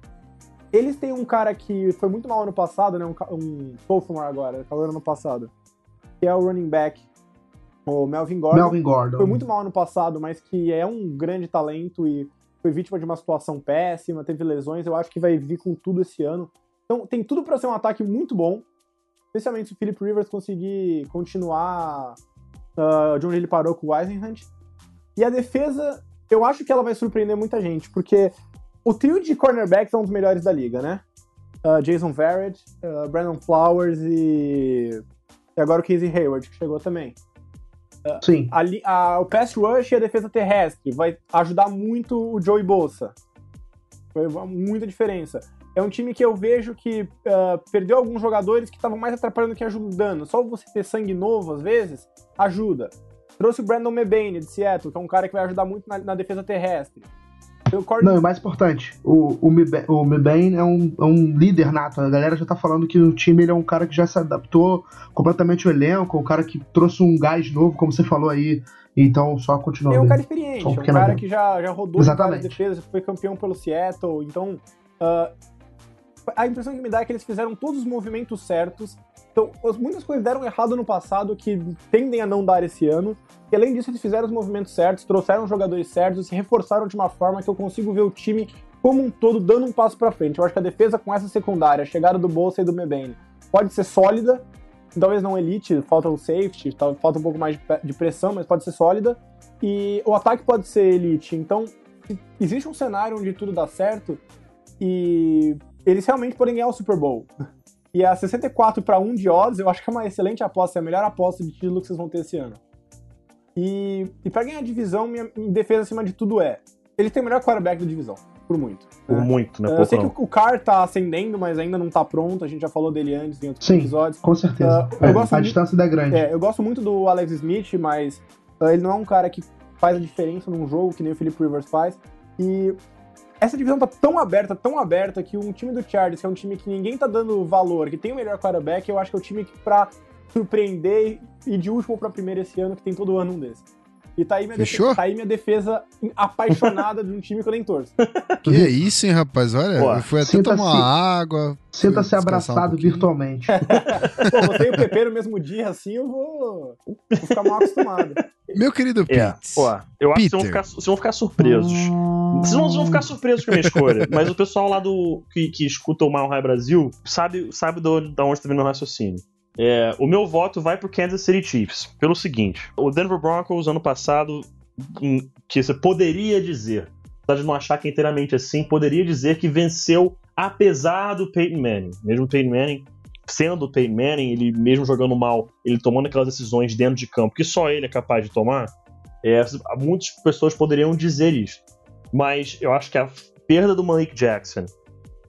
Eles têm um cara que foi muito mal ano passado, né? Um, um sophomore agora, calor ano passado, que é o running back, o Melvin Gordon Melvin Gordon. foi muito mal ano passado, mas que é um grande talento e foi vítima de uma situação péssima, teve lesões, eu acho que vai vir com tudo esse ano. Então tem tudo pra ser um ataque muito bom. especialmente se o Philip Rivers conseguir continuar uh, de onde ele parou com o Eisenhunt. E a defesa, eu acho que ela vai surpreender muita gente, porque o trio de cornerbacks é um dos melhores da liga, né? Uh, Jason Verrett, uh, Brandon Flowers e... e agora o Casey Hayward, que chegou também. Sim. A, a, o pass rush e a defesa terrestre vai ajudar muito o Joey Bosa. Foi muita diferença. É um time que eu vejo que uh, perdeu alguns jogadores que estavam mais atrapalhando que ajudando. Só você ter sangue novo, às vezes, ajuda. Trouxe o Brandon Mebane de Seattle, que é um cara que vai ajudar muito na, na defesa terrestre. Não, e o mais importante, o, o, o Mebane é um, é um líder nato. A galera já tá falando que no time ele é um cara que já se adaptou completamente ao elenco, um cara que trouxe um gás novo, como você falou aí. Então, só continuando. É um cara experiente, um, um cara que já, já rodou Exatamente. em defesa, foi campeão pelo Seattle. Então, uh, a impressão que me dá é que eles fizeram todos os movimentos certos. Então, muitas coisas deram errado no passado que tendem a não dar esse ano. E além disso, eles fizeram os movimentos certos, trouxeram os jogadores certos, se reforçaram de uma forma que eu consigo ver o time como um todo dando um passo para frente. Eu acho que a defesa com essa secundária, a chegada do Bolsa e do Mebane, pode ser sólida, talvez não elite, falta o safety, falta um pouco mais de pressão, mas pode ser sólida. E o ataque pode ser elite. Então, existe um cenário onde tudo dá certo e eles realmente podem ganhar o Super Bowl. E a 64 para 1 de odds, eu acho que é uma excelente aposta, é a melhor aposta de título que vocês vão ter esse ano. E, e para ganhar a divisão, minha, minha, defesa acima de tudo é: ele tem o melhor quarterback da divisão, por muito. Por né? muito, né? Eu sei que o Carr tá ascendendo, mas ainda não tá pronto, a gente já falou dele antes em outros Sim, episódios. Com certeza. Uh, é, a distância da grande. É, eu gosto muito do Alex Smith, mas uh, ele não é um cara que faz a diferença num jogo que nem o Philip Rivers faz. E essa divisão tá tão aberta, tão aberta, que um time do Chargers, que é um time que ninguém tá dando valor, que tem o melhor quarterback, eu acho que é o time que pra surpreender e de último pra primeiro esse ano, que tem todo ano um desse. E tá aí minha, defesa, tá aí minha defesa apaixonada de um time que eu nem torço. Que é isso, hein, rapaz? Olha, Pô, eu fui até tomar água. Sinta-se abraçado um virtualmente. Pô, botei o PP no mesmo dia, assim, eu vou, vou ficar mal acostumado. Meu querido é, Pete. Pô, eu acho que vocês vão, ficar, vocês vão ficar surpresos. Vocês não vão ficar surpresos com a minha escolha, mas o pessoal lá do que, que escuta o Mal High Brasil sabe, sabe de onde tá vindo o raciocínio. É, o meu voto vai pro Kansas City Chiefs, pelo seguinte: o Denver Broncos, ano passado, que você poderia dizer, apesar de não achar que é inteiramente assim, poderia dizer que venceu apesar do Peyton Manning. Mesmo o Peyton Manning sendo o Peyton Manning, ele mesmo jogando mal, ele tomando aquelas decisões dentro de campo que só ele é capaz de tomar, é, muitas pessoas poderiam dizer isso. Mas eu acho que a perda do Malik Jackson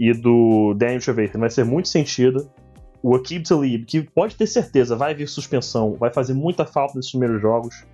e do Daniel Trevathan vai ser muito sentido o Akib Talib, que pode ter certeza vai vir suspensão, vai fazer muita falta nesses primeiros jogos,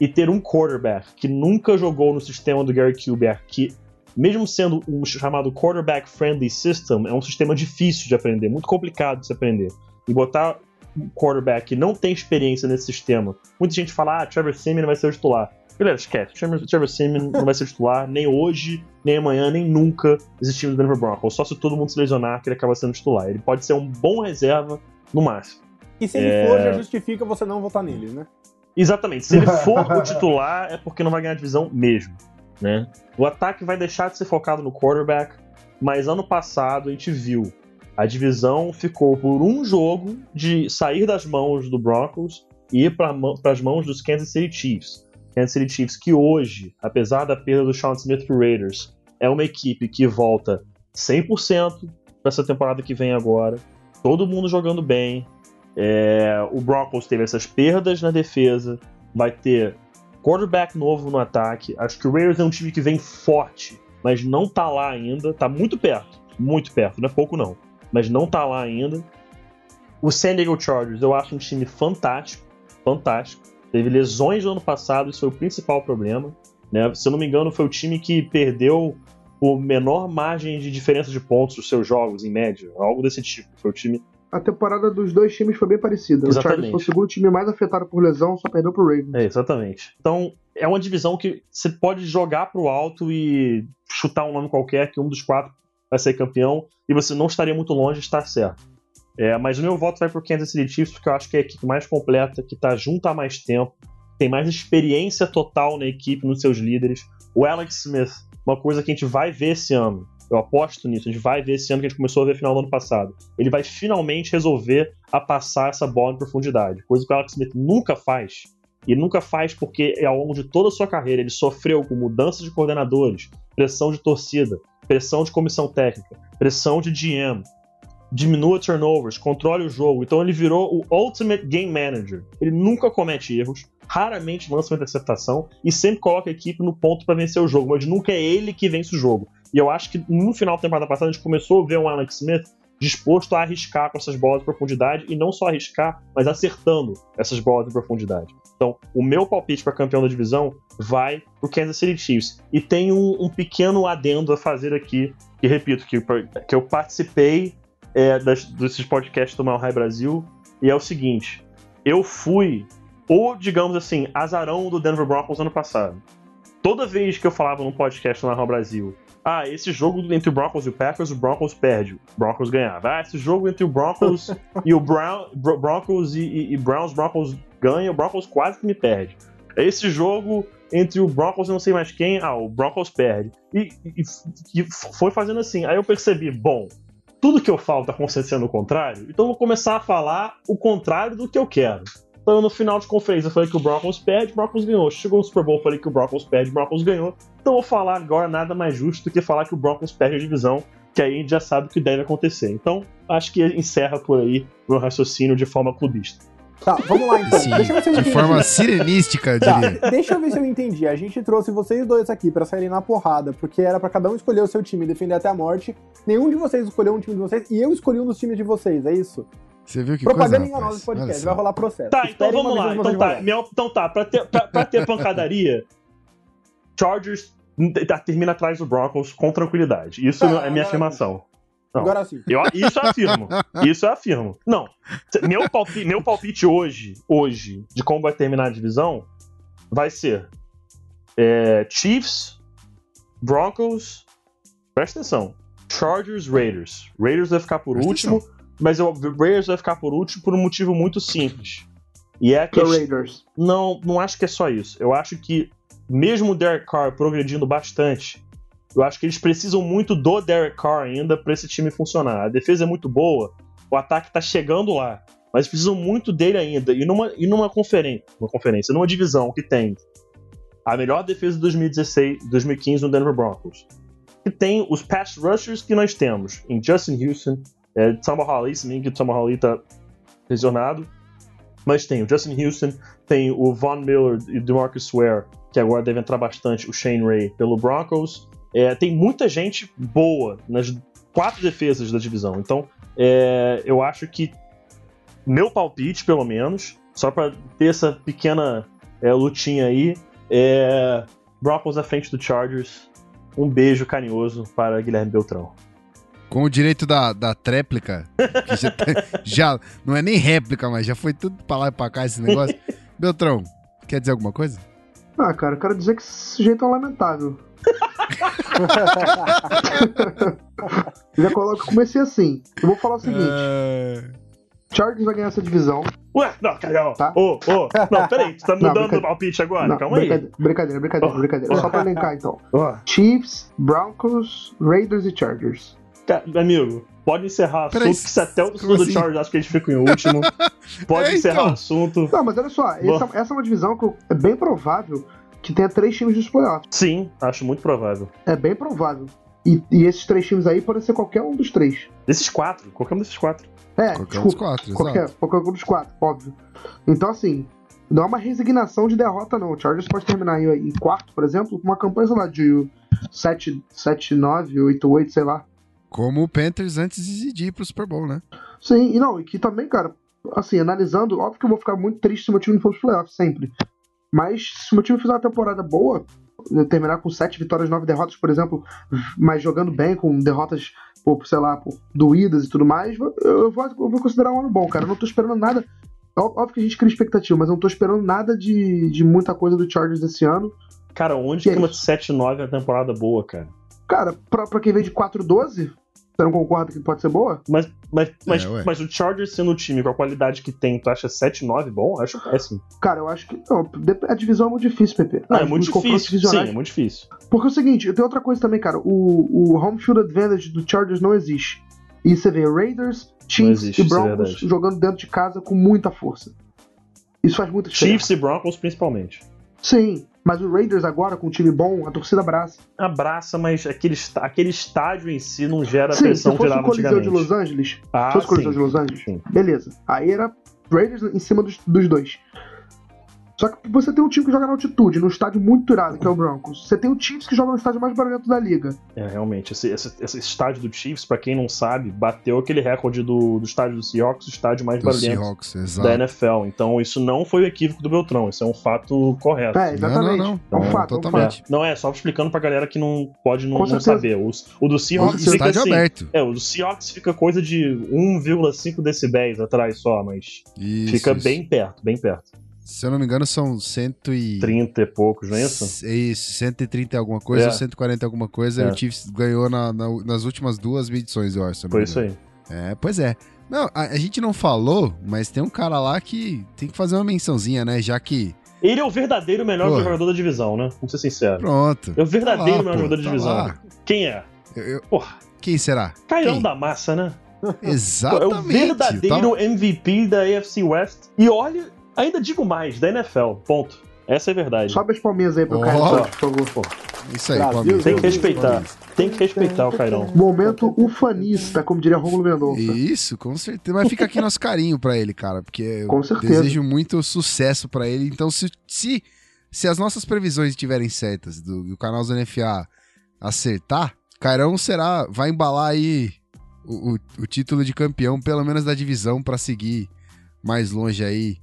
e ter um quarterback que nunca jogou no sistema do Gary Kubiak, que mesmo sendo um chamado quarterback friendly system, é um sistema difícil de aprender, muito complicado de se aprender. E botar um quarterback que não tem experiência nesse sistema, muita gente fala, ah, Trevor Simeon vai ser o titular. Galera, esquece. Trevor, Trevor Simeon não vai ser titular nem hoje, nem amanhã, nem nunca existindo no Denver Broncos. Só se todo mundo se lesionar que ele acaba sendo titular. Ele pode ser um bom reserva no máximo. E se ele é... for, já justifica você não votar nele, né? Exatamente. Se ele for o titular, é porque não vai ganhar a divisão mesmo. Né? O ataque vai deixar de ser focado no quarterback, mas ano passado a gente viu a divisão ficou por um jogo de sair das mãos do Broncos e ir para as mãos dos Kansas City Chiefs. Kansas City Chiefs, que hoje, apesar da perda do Sean Smith pro Raiders, é uma equipe que volta 100% para essa temporada que vem agora. Todo mundo jogando bem. É, o Broncos teve essas perdas na defesa, vai ter quarterback novo no ataque. Acho que o Raiders é um time que vem forte, mas não tá lá ainda. Tá muito perto, muito perto, não é pouco não, mas não tá lá ainda. O San Diego Chargers eu acho um time fantástico, fantástico. Teve lesões no ano passado, isso foi o principal problema. Né? Se eu não me engano, foi o time que perdeu por menor margem de diferença de pontos dos seus jogos, em média. Algo desse tipo. Foi o time. A temporada dos dois times foi bem parecida. Exatamente. O Chargers foi o segundo time mais afetado por lesão, só perdeu pro Ravens. É, exatamente. Então, é uma divisão que você pode jogar pro alto e chutar um nome qualquer, que um dos quatro vai ser campeão, e você não estaria muito longe de estar certo. É, mas o meu voto vai pro Kansas City Chiefs, porque eu acho que é a equipe mais completa, que tá junto há mais tempo, tem mais experiência total na equipe, nos seus líderes. O Alex Smith, uma coisa que a gente vai ver esse ano. eu aposto nisso, a gente vai ver esse ano que a gente começou a ver final do ano passado. Ele vai finalmente resolver a passar essa bola em profundidade, coisa que o Alex Smith nunca faz. E nunca faz porque ao longo de toda a sua carreira ele sofreu com mudanças de coordenadores, pressão de torcida, pressão de comissão técnica, pressão de GM, diminua turnovers, controle o jogo. Então ele virou o ultimate game manager. Ele nunca comete erros, raramente lança uma interceptação e sempre coloca a equipe no ponto para vencer o jogo, mas nunca é ele que vence o jogo. E eu acho que no final da temporada passada a gente começou a ver um Alex Smith disposto a arriscar com essas bolas de profundidade e não só arriscar, mas acertando essas bolas de profundidade. Então, o meu palpite para campeão da divisão vai pro Kansas City Chiefs. E tem um, um pequeno adendo a fazer aqui, que repito, que, que eu participei é, das, desses podcasts do Mal High Brasil, e é o seguinte: eu fui o, digamos assim, azarão do Denver Broncos ano passado. Toda vez que eu falava num podcast do Mal Brasil, ah, esse jogo entre o Broncos e o Packers, o Broncos perde, o Broncos ganhava. Ah, esse jogo entre o Broncos e o Brown, Broncos e, e, e Browns, Broncos ganha, o Broncos quase que me perde. Esse jogo entre o Broncos e não sei mais quem, ah, o Broncos perde. E, e, e, foi fazendo assim. Aí eu percebi, bom, tudo que eu falo tá acontecendo o contrário, então eu vou começar a falar o contrário do que eu quero. Então, no final de conferência, eu falei que o Broncos perde, o Broncos ganhou. Chegou no Super Bowl, eu falei que o Broncos perde, o Broncos ganhou. Então, eu vou falar agora nada mais justo do que falar que o Broncos perde a divisão, que aí a gente já sabe o que deve acontecer. Então, acho que encerra por aí o meu raciocínio de forma clubista. Tá, vamos lá então. Sim, deixa eu ver se eu de entendi. forma sirenística, eu tá, diria. Deixa eu ver se eu entendi. A gente trouxe vocês dois aqui para saírem na porrada, porque era para cada um escolher o seu time e defender até a morte. Nenhum de vocês escolheu um time de vocês e eu escolhi um dos times de vocês, é isso? Você viu que Propaganda coisa, enganosa podcast, vai rolar processo. Tá, então vamos lá. Então tá, minha, então tá, pra ter, pra, pra ter pancadaria, Chargers tá, termina atrás do Broncos com tranquilidade. Isso tá, é minha afirmação. Não. Agora sim. Eu, isso eu afirmo. Isso eu afirmo. Não. Meu palpite, meu palpite hoje, hoje, de como vai terminar a divisão, vai ser é, Chiefs, Broncos, presta atenção, Chargers, Raiders. Raiders vai ficar por presta último. Atenção mas o Raiders vai ficar por último por um motivo muito simples. E é que. Raiders. Não, não acho que é só isso. Eu acho que, mesmo o Derek Carr progredindo bastante, eu acho que eles precisam muito do Derek Carr ainda para esse time funcionar. A defesa é muito boa, o ataque tá chegando lá, mas precisam muito dele ainda. E numa, e numa conferência, uma conferência, numa divisão que tem a melhor defesa de 2016, 2015 no Denver Broncos, que tem os pass rushers que nós temos em Justin Houston, é, Samba Hawley, se que o Samba Hawley tá lesionado. Mas tem o Justin Houston, tem o Von Miller e o DeMarcus Ware, que agora deve entrar bastante, o Shane Ray pelo Broncos. É, tem muita gente boa nas quatro defesas da divisão. Então, é, eu acho que meu palpite, pelo menos, só para ter essa pequena é, lutinha aí, é Broncos à frente do Chargers. Um beijo carinhoso para Guilherme Beltrão. Com o direito da, da tréplica, que já, tá, já, não é nem réplica, mas já foi tudo pra lá e pra cá esse negócio. Beltrão, quer dizer alguma coisa? Ah, cara, eu quero dizer que esse jeito é lamentável. já coloco, comecei assim. Eu vou falar o seguinte. Uh... Chargers vai ganhar essa divisão. Ué, não, Carol. Tá? Ô, ô, não, peraí, tu tá mudando o palpite agora? Não, Calma brincadeira, aí. Brincadeira, brincadeira, oh, brincadeira. Oh. Só pra elencar então. Oh. Chiefs, Broncos, Raiders e Chargers. Amigo, pode encerrar o assunto, que se até o segundo assim? Chargers acho que eles ficam em último. Pode é, encerrar então. o assunto. Não, mas olha só, essa, essa, é uma divisão que é bem provável que tenha três times dos playoffs. Sim, acho muito provável. É bem provável. E, e, esses três times aí podem ser qualquer um dos três. Desses quatro, qualquer um desses quatro. É, qualquer desculpa, um dos quatro, qualquer, exato. qualquer um dos quatro, óbvio. Então, assim, não é uma resignação de derrota, não. O Chargers pode terminar aí em quarto, por exemplo, com uma campanha, sei lá, de 7, 7 9, 8, 8, sei lá. Como o Panthers antes de ir pro Super Bowl, né? Sim, e não, e que também, cara, assim, analisando, óbvio que eu vou ficar muito triste se o meu time não for pros playoffs, sempre. Mas se o meu time fizer uma temporada boa, terminar com sete vitórias, nove derrotas, por exemplo, mas jogando bem, com derrotas, por, sei lá, por doídas e tudo mais, eu vou, eu vou considerar um ano bom, cara. Eu não tô esperando nada. Óbvio que a gente cria expectativa, mas eu não tô esperando nada de, de muita coisa do Chargers esse ano. Cara, onde que, que é uma 7-9 é temporada boa, cara? Cara, pra, pra quem vem de 4-12, Você não concorda que pode ser boa? Mas, mas, mas, ué. mas o Chargers sendo o time com a qualidade que tem, tu acha 7-9 bom? Eu Acho péssimo. Cara, eu acho que. Não, a divisão é muito difícil, Pepe. Não, é muito difícil. Sim, é muito difícil. Porque é o seguinte, tem outra coisa também, cara. O, o home field advantage do Chargers não existe. E você vê Raiders, Chiefs existe, e é Broncos verdade. jogando dentro de casa com muita força. Isso faz muita diferença. Chiefs e Broncos principalmente. Sim, mas o Raiders agora, com um time bom, a torcida abraça. Abraça, mas aquele, aquele estádio em si não gera a Sim, se pressão que fosse o Coliseu de. Los Angeles, Ah, se fosse o Coliseu de Los Angeles, Sim. beleza. Aí era Raiders em cima dos, dos dois. Só que você tem um time que joga na altitude, num estádio muito irado, que é o Broncos. Você tem o Chiefs que joga no estádio mais barulhento da liga. É, realmente. Esse, esse, esse estádio do Chiefs, pra quem não sabe, bateu aquele recorde do, do estádio do Seahawks, o estádio mais Do barulhento Seahawks, da exato. NFL. Então isso não foi o equívoco do Beltrão, isso é um fato correto. É, exatamente. Não, não, É um não. fato, é um Totalmente. fato. Não é, só explicando pra galera que não pode não, não saber. O, o do Seahawks fica Estádio assim. aberto. É, o do Seahawks fica coisa de 1,5 decibéis atrás só, mas Isso, fica isso. bem perto, bem perto. Se eu não me engano, são 100 e... 30 e poucos, não é isso? É isso, 130 e alguma coisa É. ou 140 e alguma coisa. É. O Chiefs ganhou na- na- nas últimas duas edições, eu acho. Foi isso aí. É, pois é. Não, a, a gente não falou, mas tem um cara lá que tem que fazer uma mençãozinha, né? Já que. Ele é o verdadeiro melhor Pô. jogador da divisão, né? Vamos ser sincero. Pronto. É o verdadeiro Tá lá, melhor pô, jogador da tá divisão. lá. Quem é? Eu- eu- Porra, quem será? Cairão Quem? da massa, né? É Exatamente. o verdadeiro Tá- MVP da AFC West. E olha, ainda digo mais, da NFL. Ponto. Essa é a verdade. Sobe as palminhas aí pro Ó. Caio, por favor. Isso aí, Brasil. Tem que respeitar. Tem que respeitar o Cairão. Momento ufanista, como diria Romulo Mendonça. Isso, com certeza. Mas fica aqui nosso carinho pra ele, cara, porque eu Com certeza. desejo muito sucesso pra ele. Então, se, se, se as nossas previsões estiverem certas do, do canal do NFA acertar, Cairão será, vai embalar aí o, o- o título de campeão, pelo menos da divisão, pra seguir mais longe aí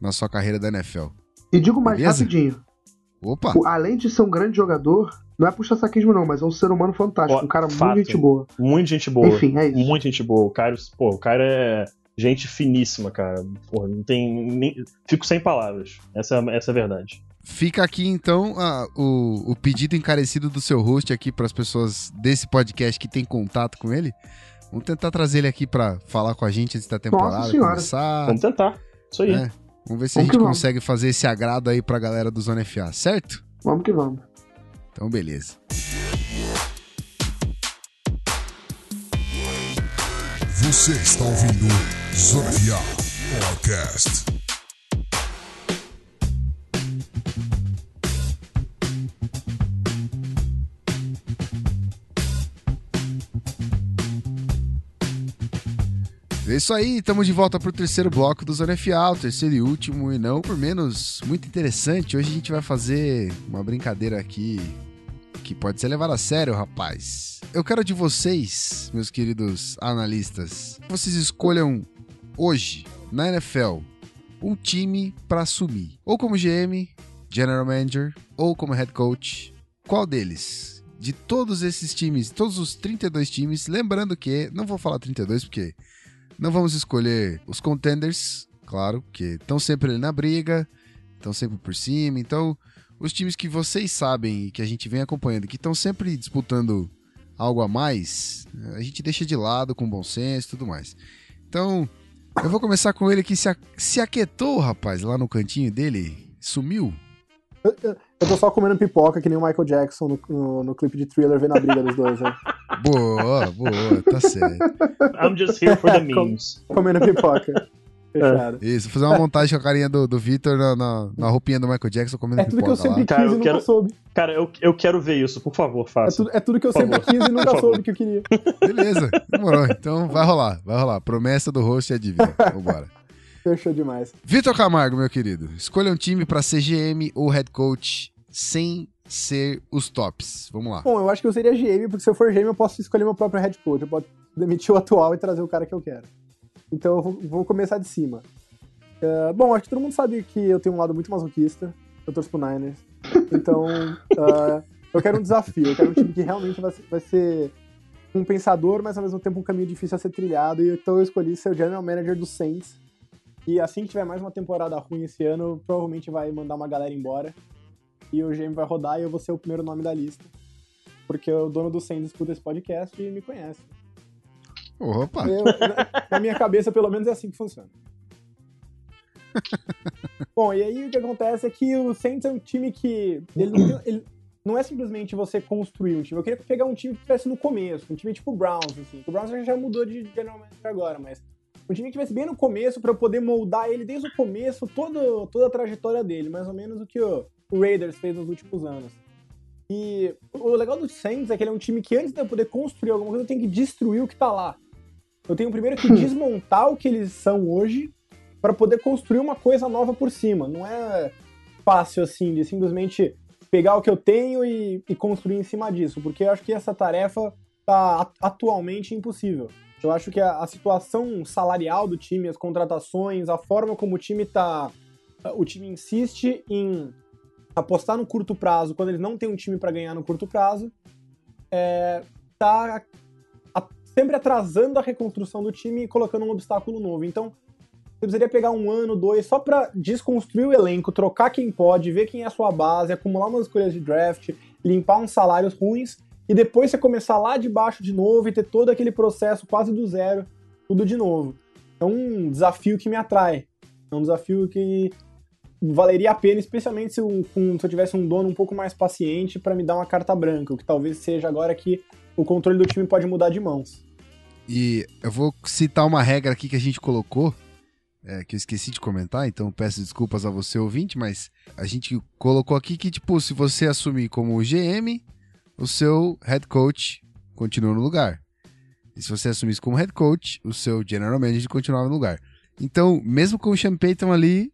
na sua carreira da NFL. E digo mais Beleza? rapidinho. Opa! o- Além de ser um grande jogador, não é puxa saquismo não, mas é um ser humano fantástico. Ó, um cara fato. muito gente boa. Muita gente boa. Enfim, é isso. Muita gente boa. O Cairo, pô, o Cairo é gente finíssima, cara. Porra, não tem. Nem... Fico sem palavras. Essa, é- essa é a verdade. Fica aqui então a- o, o pedido encarecido do seu host aqui para as pessoas desse podcast que tem contato com ele. Vamos tentar trazer ele aqui para falar com a gente antes da temporada Senhora. começar. Vamos tentar. Isso aí. né? Vamos ver se a Vamos gente que vamos. consegue fazer esse agrado aí pra galera do Zona FA, certo? Vamos que vamos. Então, beleza. Você está ouvindo Zona FA Podcast. É isso aí, estamos de volta pro terceiro bloco do Zona FA, o terceiro e último, e não por menos muito interessante. Hoje a gente vai fazer uma brincadeira aqui que pode ser levada a sério, rapaz. Eu quero de vocês, meus queridos analistas, que vocês escolham hoje, na NFL, um time pra assumir. Ou como GM, General Manager, ou como Head Coach. Qual deles? De todos esses times, todos os 32 times, lembrando que, não vou falar 32 porque não vamos escolher os contenders, claro, que estão sempre ali na briga, estão sempre por cima. Então, os times que vocês sabem e que a gente vem acompanhando, que estão sempre disputando algo a mais, a gente deixa de lado com bom senso e tudo mais. Então, eu vou começar com ele que se, a- se aquietou, rapaz, lá no cantinho dele, sumiu. Eu tô só comendo pipoca, que nem o Michael Jackson no, no, no clipe de thriller vendo a briga dos dois, né? Boa, boa, tá certo. I'm just here for the memes. Comendo pipoca. Fechado. Isso, vou fazer uma montagem com a carinha do, do Vitor na, na, na roupinha do Michael Jackson comendo É tudo que eu pipoca lá. sempre quis Cara, e eu nunca quero- soube. Cara, eu, eu quero ver isso, por favor, É faça. tudo, é tudo que eu Por sempre favor. quis e nunca soube que eu queria. Beleza, demorou. Então vai rolar, vai rolar. Promessa do host é dívida. Vambora. Fechou demais. Vitor Camargo, meu querido, escolha um time pra ser GM ou head coach sem ser os tops. Vamos lá. Bom, eu acho que eu seria GM, porque se eu for GM eu posso escolher meu próprio head coach. Eu posso demitir o atual e trazer o cara que eu quero. Então eu vou, começar de cima. É, bom, acho que todo mundo sabe que eu tenho um lado muito masoquista. Eu torço pro Niners. Então, ah, eu quero um desafio. Eu quero um time que realmente vai, vai ser um pensador, mas ao mesmo tempo um caminho difícil a ser trilhado. E então eu escolhi ser o general manager do Saints. E assim que tiver mais uma temporada ruim esse ano, provavelmente vai mandar uma galera embora. E o GM vai rodar e eu vou ser o primeiro nome da lista. Porque o dono do Saints escuta esse podcast e me conhece. Opa! Eu- na- na minha cabeça, pelo menos, é assim que funciona. Bom, e aí o que acontece é que o Saints é um time que. Ele não, tem- ele- não é simplesmente você construir um time. Eu queria pegar um time que estivesse no começo, um time tipo o Browns, assim. O Browns já mudou de general manager agora, mas um time que estivesse bem no começo para eu poder moldar ele desde o começo, todo, toda a trajetória dele, mais ou menos o que o, o Raiders fez nos últimos anos. E o legal do Saints é que ele é um time que antes de eu poder construir alguma coisa, eu tenho que destruir o que tá lá. Eu tenho primeiro que desmontar o que eles são hoje para poder construir uma coisa nova por cima. Não é fácil assim de simplesmente pegar o que eu tenho e, e construir em cima disso, porque eu acho que essa tarefa tá atualmente impossível. Eu acho que a, a situação salarial do time, as contratações, a forma como o time tá, o time insiste em apostar no curto prazo quando eles não têm um time para ganhar no curto prazo, é, tá a- sempre atrasando a reconstrução do time e colocando um obstáculo novo. Então, você precisaria pegar um ano, dois, só pra desconstruir o elenco, trocar quem pode, ver quem é a sua base, acumular umas escolhas de draft, limpar uns salários ruins, e depois você começar lá de baixo de novo e ter todo aquele processo quase do zero, tudo de novo. É um desafio que me atrai. É um desafio que valeria a pena, especialmente se, um- com- se eu tivesse um dono um pouco mais paciente pra me dar uma carta branca, o que talvez seja agora que o controle do time pode mudar de mãos. E eu vou citar uma regra aqui que a gente colocou, é, que eu esqueci de comentar, então peço desculpas a você, ouvinte, mas a gente colocou aqui que, tipo, se você assumir como GM, o seu head coach continua no lugar. E se você assumisse como head coach, o seu general manager continuava no lugar. Então, mesmo com o Sean Payton ali,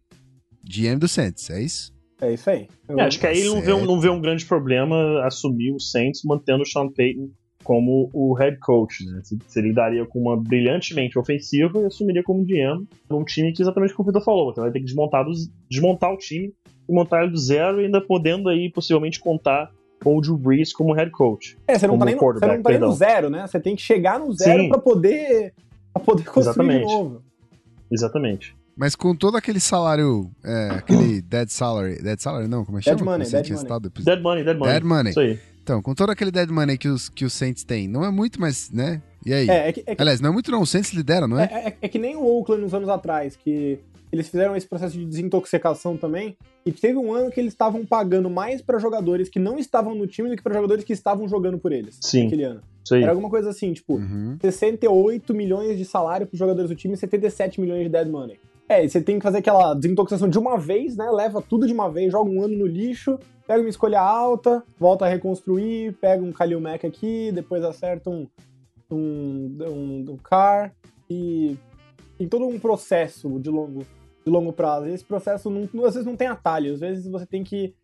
GM do Saints, é isso? É isso aí. Eu- É, acho que aí ele não vê, um, não vê um grande problema assumir o Saints mantendo o Sean Payton como o head coach, né? Se, se ele daria com uma brilhantemente ofensiva e assumiria como GM um time que exatamente como o Vitor falou, você vai ter que desmontar, dos- desmontar o time e montar ele do zero e ainda podendo aí possivelmente contar com o Drew Brees como head coach. É, você não, tá nem no, você não tá nem no zero, né? Você tem que chegar no zero pra poder, pra poder construir de Exatamente. novo. Exatamente. Mas com todo aquele salário, é, aquele dead salary, dead salary não, como é que Dead chama? money, dead money. Dead money, dead money. Dead money. Isso aí. Então, com todo aquele dead money que os, que os Saints têm, não é muito, mas, né? E aí? É, é que, é que- Aliás, não é muito não, o Saints lidera, não é? é- é- é que nem o Oakland nos anos atrás, que eles fizeram esse processo de desintoxicação também, e teve um ano que eles estavam pagando mais pra jogadores que não estavam no time do que pra jogadores que estavam jogando por eles. Sim. Naquele ano. Isso aí. Era alguma coisa assim, tipo, Uhum. 68 milhões de salário pros jogadores do time e 77 milhões de dead money. É, você tem que fazer aquela desintoxicação de uma vez, né? Leva tudo de uma vez, joga um ano no lixo, pega uma escolha alta, volta a reconstruir, pega um Kalil Mack aqui, depois acerta um, um, um, um car e tem todo um processo de longo, de longo prazo. E esse processo não, às vezes não tem atalho, às vezes você tem que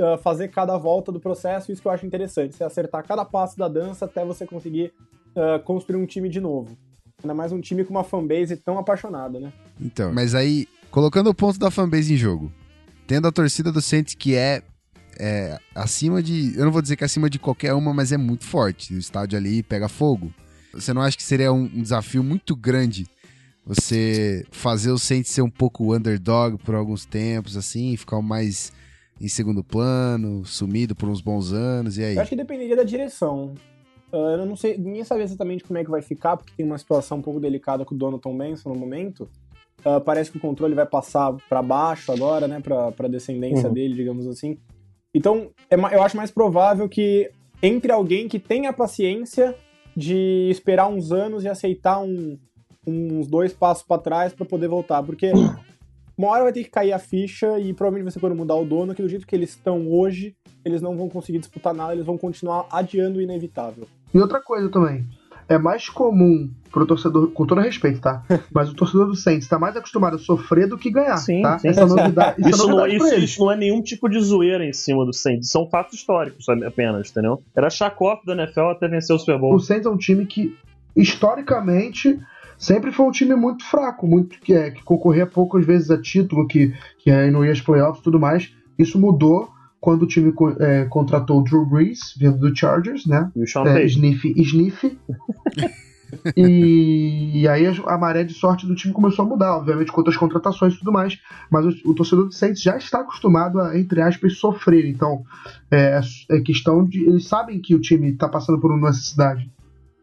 ah, fazer cada volta do processo, isso que eu acho interessante, você acertar cada passo da dança até você conseguir ah, construir um time de novo. Ainda mais um time com uma fanbase tão apaixonada, né? Então, mas aí, colocando o ponto da fanbase em jogo, tendo a torcida do Saints que é, é acima de. Eu não vou dizer que é acima de qualquer uma, mas é muito forte. O estádio ali pega fogo. Você não acha que seria um, um desafio muito grande você fazer o Saints ser um pouco underdog por alguns tempos, assim, ficar mais em segundo plano, sumido por uns bons anos, e aí? Eu acho que dependeria da direção. Ah, eu não sei, ninguém sabe exatamente como é que vai ficar, porque tem uma situação um pouco delicada com o Donovan Benson no momento. Ah, parece que o controle vai passar pra baixo agora, né, pra, pra descendência Uhum. dele, digamos assim. Então, é eu acho mais provável que entre alguém que tenha paciência de esperar uns anos e aceitar um- uns dois passos pra trás pra poder voltar, porque uma hora vai ter que cair a ficha e provavelmente vai ser quando mudar o dono, que do jeito que eles estão hoje, eles não vão conseguir disputar nada, eles vão continuar adiando o inevitável. E outra coisa também. É mais comum pro torcedor, com todo respeito, tá? Mas o torcedor do Saints tá mais acostumado a sofrer do que ganhar, Sim, tá? sim. Essa é novidade, isso, Isso, é não, novidade pra isso, isso não é nenhum tipo de zoeira em cima do Saints. São fatos históricos apenas, entendeu? Era chacota da NFL até vencer o Super Bowl. O Saints é um time que, historicamente, sempre foi um time muito fraco, muito que, é, que concorria poucas vezes a título, que, que aí não ia aos playoffs e tudo mais. Isso mudou quando o time é, contratou o Drew Brees, vindo do Chargers, né? E o Sean É, Payton. sniff, sniff. e, e aí a, a maré de sorte do time começou a mudar, obviamente, com outras contratações e tudo mais. Mas o, o torcedor do Saints já está acostumado a, entre aspas, sofrer. Então, é, é questão de. Eles sabem que o time está passando por uma necessidade.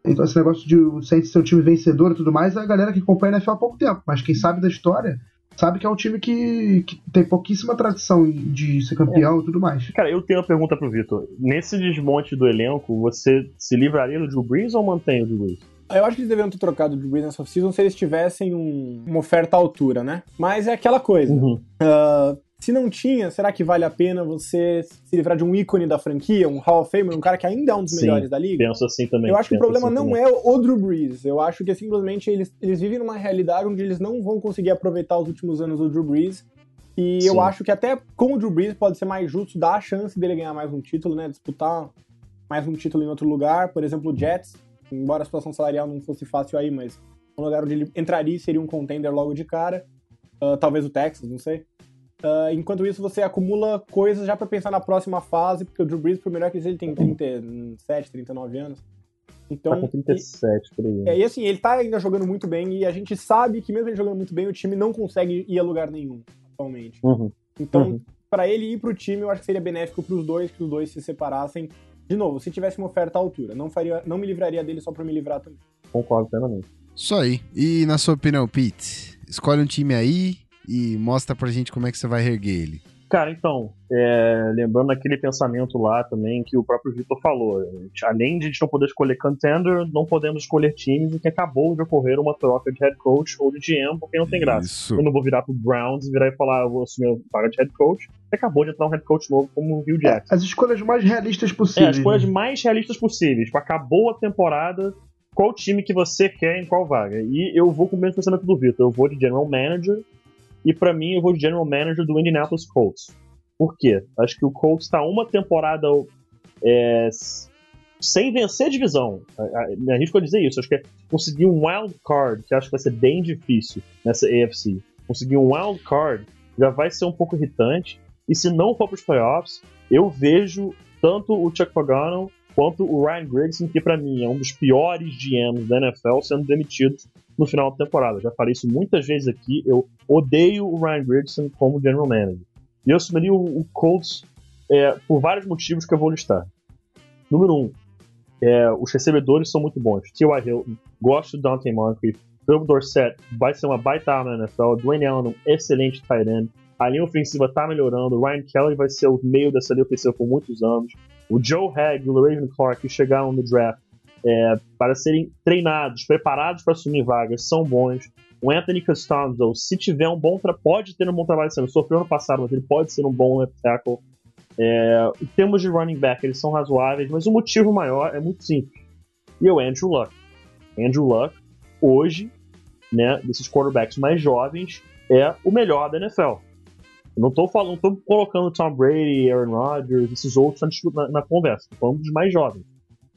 Então esse negócio de o Saints ser um time vencedor e tudo mais, é a galera que acompanha a NFL há pouco tempo. Mas quem sabe da história sabe que é um time que, que tem pouquíssima tradição de ser campeão e tudo mais. Cara, eu tenho uma pergunta pro Vitor. Nesse desmonte do elenco, você se livraria do Drew Brees ou mantém o Drew Brees? Eu acho que eles deveriam ter trocado o Drew Brees nessa off-season se eles tivessem um- uma oferta à altura, né? Mas é aquela coisa. Uhum. Ah, se não tinha, será que vale a pena você se livrar de um ícone da franquia, um Hall of Famer, um cara que ainda é um dos Sim, melhores da liga? Penso assim também. Eu acho que o problema assim não também. é o Drew Brees. Eu acho que simplesmente eles, eles vivem numa realidade onde eles não vão conseguir aproveitar os últimos anos do Drew Brees. E Sim. eu acho que até com o Drew Brees pode ser mais justo dar a chance dele ganhar mais um título, né? Disputar mais um título em outro lugar. Por exemplo, o Jets, embora a situação salarial não fosse fácil aí, mas um lugar onde ele entraria seria um contender logo de cara. Ah, talvez o Texas, não sei. Ah, enquanto isso, você acumula coisas já pra pensar na próxima fase, porque o Drew Brees, por melhor que ele tem 37, 39 anos. Então, Tá com 37, por aí. é, e assim, ele tá ainda jogando muito bem e a gente sabe que mesmo ele jogando muito bem, o time não consegue ir a lugar nenhum atualmente. Uhum. Então, Uhum. pra ele ir pro time, eu acho que seria benéfico pros dois, que os dois se separassem. De novo, se tivesse uma oferta à altura, não faria, não me livraria dele só pra me livrar também. Concordo plenamente. Isso aí. E na sua opinião, Pete? Escolhe um time aí e mostra pra gente como é que você vai reerguer ele. Cara, então, é, lembrando aquele pensamento lá também que o próprio Vitor falou. gente- Além de a gente não poder escolher contender, não podemos escolher times em que acabou de ocorrer uma troca de head coach ou de GM, porque não tem graça. Isso. Eu não vou virar pro Browns e virar e falar, eu vou assumir a vaga de head coach, e acabou de entrar um head coach novo como o Hugh Jackson. As escolhas mais realistas É, possíveis. as escolhas né? mais realistas possíveis. Tipo, acabou a temporada, qual time que você quer em qual vaga? E eu vou com o mesmo pensamento do Vitor. Eu vou de General Manager, e pra mim eu vou de General Manager do Indianapolis Colts. Por quê? Acho que o Colts tá uma temporada é, sem vencer a divisão. Me arrisco a dizer isso. Acho que é conseguir um wild card, que acho que vai ser bem difícil nessa AFC. Conseguir um wild card já vai ser um pouco irritante. E se não for pros playoffs, eu vejo tanto o Chuck Pagano quanto o Ryan Grigson, que pra mim é um dos piores GMs da NFL, sendo demitido no final da temporada. Já falei isso muitas vezes aqui. Eu odeio o Ryan Grigson como general manager. E eu assumiria o, o Colts é, por vários motivos que eu vou listar. Número um, é, os recebedores são muito bons. T.Y. Hilton, gosto do Dante Moncrief, Phil Dorsett vai ser uma baita arma na NFL, Dwayne Allen, um excelente tight end. A linha ofensiva tá melhorando, Ryan Kelly vai ser o meio dessa linha ofensiva por muitos anos. O Joe Hagg e o Raven Clark que chegaram no draft é, para serem treinados, preparados para assumir vagas, são bons. O Anthony Costanzo, se tiver um bom trabalho, pode ter um bom trabalho ano. Sofreu ano passado, mas ele pode ser um bom left tackle. É, em termos de running back, eles são razoáveis, mas o motivo maior é muito simples. E é o Andrew Luck. Andrew Luck, hoje, né, desses quarterbacks mais jovens, é o melhor da NFL. Eu não tô falando, não tô colocando Tom Brady, Aaron Rodgers, esses outros na, na conversa. Tô falando dos mais jovens.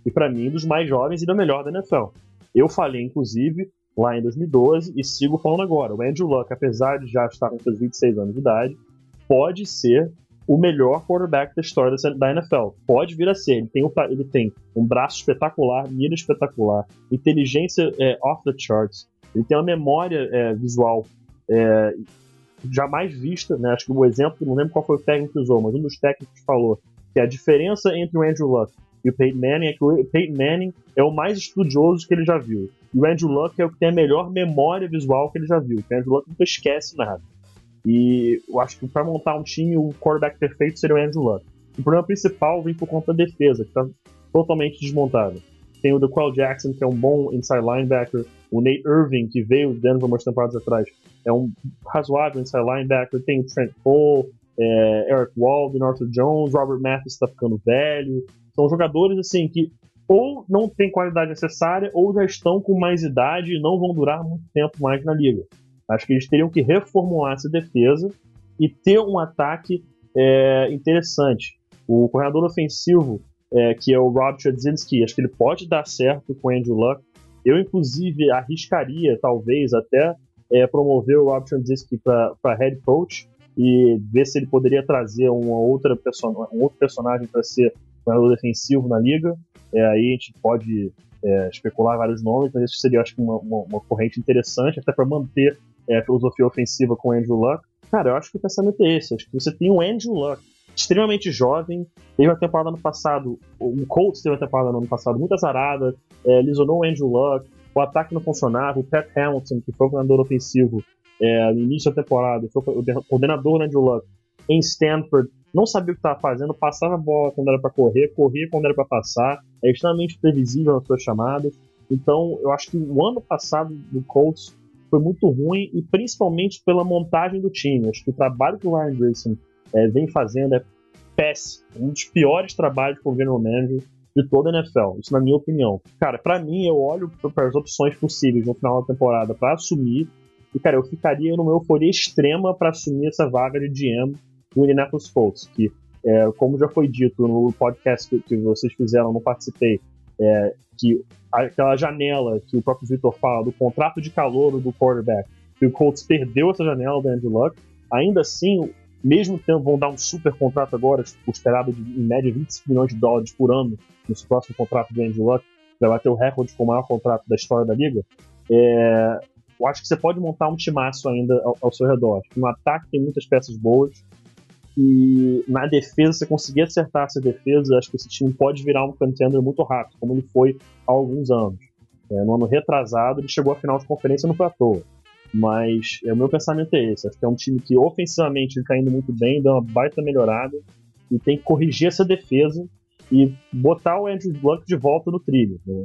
E pra mim, dos mais jovens, é o melhor da NFL. Eu falei, inclusive, lá em 2012 e sigo falando agora. O Andrew Luck, apesar de já estar com seus 26 anos de idade, pode ser o melhor quarterback da história da NFL. Pode vir a ser. Ele tem, ta- ele tem um braço espetacular, mira espetacular, inteligência é, off the charts. Ele tem uma memória é, visual é, jamais vista, né? Acho que o exemplo, não lembro qual foi o técnico que usou, mas um dos técnicos falou que a diferença entre o Andrew Luck e o Peyton Manning é que o Peyton Manning é o mais estudioso que ele já viu. E o Andrew Luck é o que tem a melhor memória visual que ele já viu. O Andrew Luck nunca esquece nada. E eu acho que para montar um time, o quarterback perfeito seria o Andrew Luck. O problema principal vem por conta da defesa, que está totalmente desmontada. Tem o DeQuell Jackson, que é um bom inside linebacker. O Nate Irving, que veio de Denver umas temporadas atrás, é um razoável inside linebacker. Tem o Trent Cole, é, Eric Walden, Arthur Jones, Robert Mathis está ficando velho. São jogadores assim que ou não têm qualidade necessária ou já estão com mais idade e não vão durar muito tempo mais na liga. Acho que eles teriam que reformular essa defesa e ter um ataque é, interessante. O corredor ofensivo, é, que é o Rob Chudzinski, acho que ele pode dar certo com o Andrew Luck. Eu, inclusive, arriscaria, talvez, até é, promover o Rob Chudzinski para head coach e ver se ele poderia trazer uma outra person um outro personagem para ser corredor defensivo na liga. É, aí a gente pode é, especular vários nomes, mas isso seria, acho que, uma, uma, uma corrente interessante, até para manter é, a filosofia ofensiva com o Andrew Luck. Cara, eu acho que o pensamento é esse. Acho que você tem um Andrew Luck extremamente jovem. Teve a temporada no passado, o Colts teve a temporada no ano passado muito azarada, é, lesionou o Andrew Luck, o ataque não funcionava, o Pat Hamilton, que foi o coordenador ofensivo é, no início da temporada, foi o coordenador do Andrew Luck em Stanford, não sabia o que estava fazendo, passava a bola quando era para correr, corria quando era para passar, é extremamente previsível nas suas chamadas. Então, eu acho que o ano passado do Colts foi muito ruim e principalmente pela montagem do time. Acho que o trabalho que o Ryan Grayson é, vem fazendo é péssimo. Um dos piores trabalhos como general manager de toda a NFL. Isso na minha opinião. Cara, para mim, eu olho para as opções possíveis no final da temporada para assumir. E, cara, eu ficaria numa euforia extrema para assumir essa vaga de GM do Indianapolis Colts, que, é, como já foi dito no podcast que, que vocês fizeram, não participei, é, que aquela janela que o próprio Victor fala do contrato de calor do quarterback, que o Colts perdeu essa janela do Andrew Luck, ainda assim, mesmo tendo, vão dar um super contrato agora, tipo, esperado de, em média 25 milhões de dólares por ano nesse próximo contrato do Andrew Luck, vai bater o recorde com o maior contrato da história da liga, é, eu acho que você pode montar um timaço ainda ao, ao seu redor. No ataque tem muitas peças boas, e na defesa, você conseguir acertar essa defesa, acho que esse time pode virar um contender muito rápido, como ele foi há alguns anos. É, no ano retrasado, ele chegou à final de conferência no platô. Mas é, o meu pensamento é esse. Acho que é um time que ofensivamente está indo muito bem, deu uma baita melhorada, e tem que corrigir essa defesa e botar o Andrew Luck de volta no trilho, né,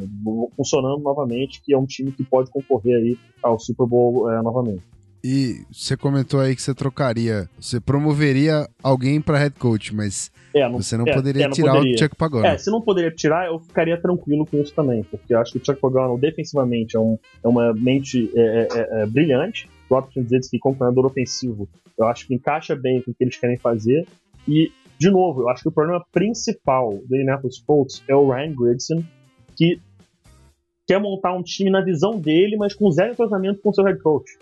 funcionando novamente, que é um time que pode concorrer aí ao Super Bowl é, novamente. E você comentou aí que você trocaria, você promoveria alguém para head coach, mas é, não, você não é, poderia é, não tirar poderia. o Chuck Pagano. É, se não poderia tirar, eu ficaria tranquilo com isso também, porque eu acho que o Chuck Pagano defensivamente é, um, é uma mente é, é, brilhante. O dizer que como treinador ofensivo, eu acho que encaixa bem com o que eles querem fazer. E, de novo, eu acho que o problema principal do Indianapolis Colts é o Ryan Grigson, que quer montar um time na visão dele, mas com zero entrosamento com o seu head coach.